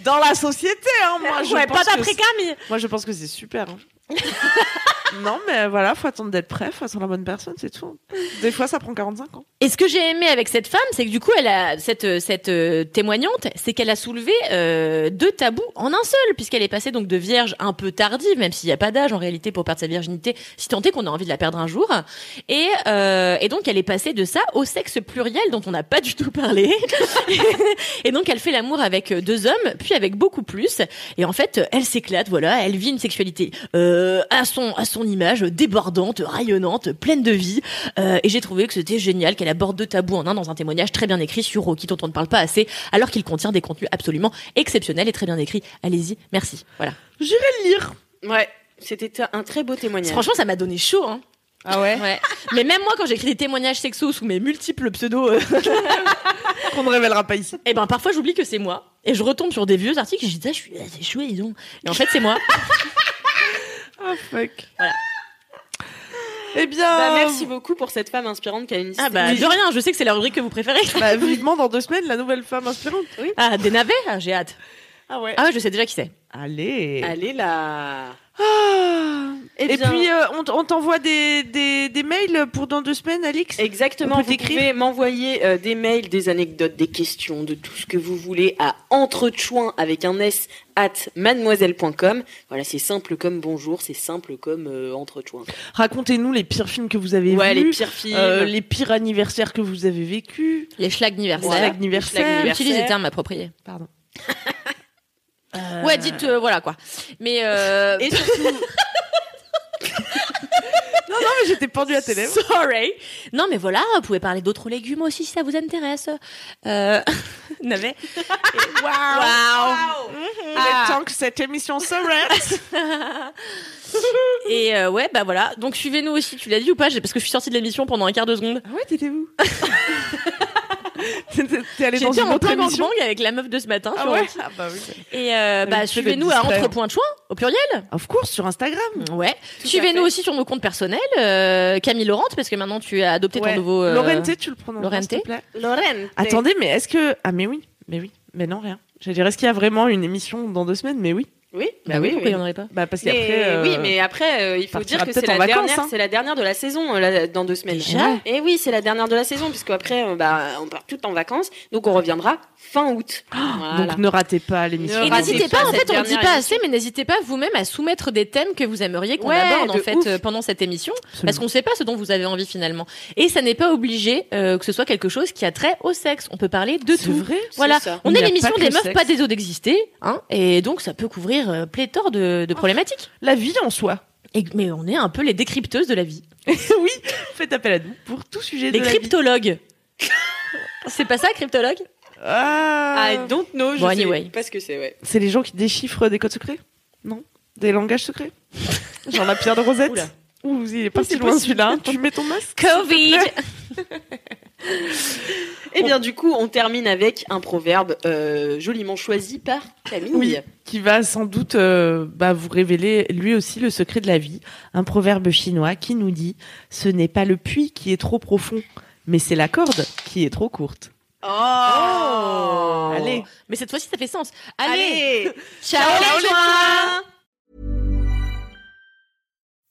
Dans la société, hein, moi je ouais, pense pas que d'après c'est- Camille. Moi je pense que c'est super. hein. non mais voilà, faut attendre d'être prêt, faut attendre la bonne personne, c'est tout. Des fois ça prend 45 ans. Et ce que j'ai aimé avec cette femme, c'est que du coup, elle a cette cette euh, témoignante, c'est qu'elle a soulevé euh, deux tabous en un seul, puisqu'elle est passée donc de vierge un peu tardive, même s'il n'y a pas d'âge en réalité pour perdre sa virginité, si tant est qu'on a envie de la perdre un jour. Et euh, et donc elle est passée de ça au sexe pluriel dont on n'a pas du tout parlé. et donc elle fait l'amour avec euh, deux hommes, puis avec beaucoup plus. Et en fait, elle s'éclate, voilà, elle vit une sexualité euh, à son à son image, débordante, rayonnante, pleine de vie. Euh, et j'ai trouvé que c'était génial qu'elle aborde deux tabous en un dans un témoignage très bien écrit sur Rocky dont on ne parle pas assez, alors qu'il contient des contenus absolument exceptionnels et très bien écrits. Allez-y, merci. Voilà. J'irai le lire. Ouais, c'était un très beau témoignage. Franchement, ça m'a donné chaud. Hein. Ah ouais Ouais. Mais même moi, quand j'écris des témoignages sexos sous mes multiples pseudos, euh, Qu'on ne révélera pas ici. eh ben parfois j'oublie que c'est moi. Et je retombe sur des vieux articles et je dis, ah, je suis, ah, c'est chouette, dis donc. Et en fait, c'est moi. Ah fuck. Voilà. Eh bien, Bah, merci beaucoup pour cette femme inspirante qui a une Ah bah de rien, je sais que c'est la rubrique que vous préférez. bah, vivement dans deux semaines la nouvelle femme inspirante. Ah, des navets Ah, J'ai hâte. Ah ouais. Ah ouais, je sais déjà qui c'est. Allez. Allez là. Ah. Eh Et bien- puis euh, on, t- on t'envoie des, des, des mails pour dans deux semaines, Alix? Exactement, vous t'écrire pouvez m'envoyer euh, des mails, des anecdotes, des questions, de tout ce que vous voulez à entrechoin avec un s at mademoiselle.com. Voilà, c'est simple comme bonjour, c'est simple comme euh, entrechoin. Racontez-nous les pires films que vous avez Ouais, vus. les pires films. euh, les pires anniversaires que vous avez vécus. Les schlag anniversaires. Les schlag anniversaires. Utilise les termes appropriés. Pardon. Ouais, dites euh, voilà quoi. Mais euh... Et surtout, Non, non, mais j'étais pendue à tes lèvres. Sorry. Non, mais voilà, vous pouvez parler d'autres légumes aussi si ça vous intéresse. Euh... Navet. Waouh Il est temps que cette émission s'arrête. Et euh, ouais, bah voilà. Donc suivez-nous aussi. Tu l'as dit ou pas Parce que je suis sortie de l'émission pendant un quart de seconde. Ah ouais, t'étais où? T'es allée dans J'étais une en autre émission avec la meuf de ce matin. Ah ouais. Ah bah oui. Et euh, bah suivez-nous à. Entre Points de Choix au pluriel. Of course, sur Instagram. Ouais. Tout à Suivez-nous aussi sur nos comptes personnels. euh, Camille Laurent, parce que maintenant tu as adopté Ouais. ton nouveau. euh, Laurenté, tu le prononces, Laurenté s'il te plaît Lorraine. Attendez, mais est-ce que... Ah mais oui, mais oui. Mais non, rien. J'allais dire, est-ce qu'il y a vraiment une émission dans deux semaines? Mais oui. Oui, Bah oui, pourquoi il y en aurait pas Bah parce qu'après... euh, Oui, mais après, euh, il faut dire que c'est la en vacances, dernière, hein. c'est la dernière de la saison euh, là, dans deux semaines. Déjà Et oui, c'est la dernière de la saison puisque après, euh, bah, on part tout en vacances, donc on reviendra fin août. Voilà. Donc ne ratez pas l'émission. Ne Et ratez n'hésitez pas pas, en fait, on le dit pas assez, mais n'hésitez pas vous-même à soumettre des thèmes que vous aimeriez qu'on Ouais, aborde en fait euh, pendant cette émission, parce Absolument. qu'on sait pas ce dont vous avez envie finalement. Et ça n'est pas obligé euh, que ce soit quelque chose qui a trait au sexe. On peut parler de C'est tout. vrai Voilà, C'est ça. on est n'y l'émission des meufs pas des os d'exister, hein, et donc ça peut couvrir euh, pléthore de, de problématiques. La vie en soi. Et, mais on est un peu les décrypteuses de la vie, oui, faites appel à nous pour tout sujet les de la vie. cryptologues. C'est pas ça, cryptologue Ah, I don't know, je Bon, sais anyway. pas ce que c'est, ouais. C'est les gens qui déchiffrent des codes secrets? Non? Des langages secrets? Genre la pierre de Rosette? Oula. Ouh, il est pas si loin celui-là. Tu mets ton masque Covid. Eh bien, du coup, on termine avec un proverbe euh, joliment choisi par Camille. Oui. Qui va sans doute euh, bah, vous révéler lui aussi le secret de la vie. Un proverbe chinois qui nous dit Ce n'est pas le puits qui est trop profond, mais c'est la corde qui est trop courte. Oh, Allez. Mais cette fois-ci, ça fait sens. Allez, Allez ciao, Ciao, les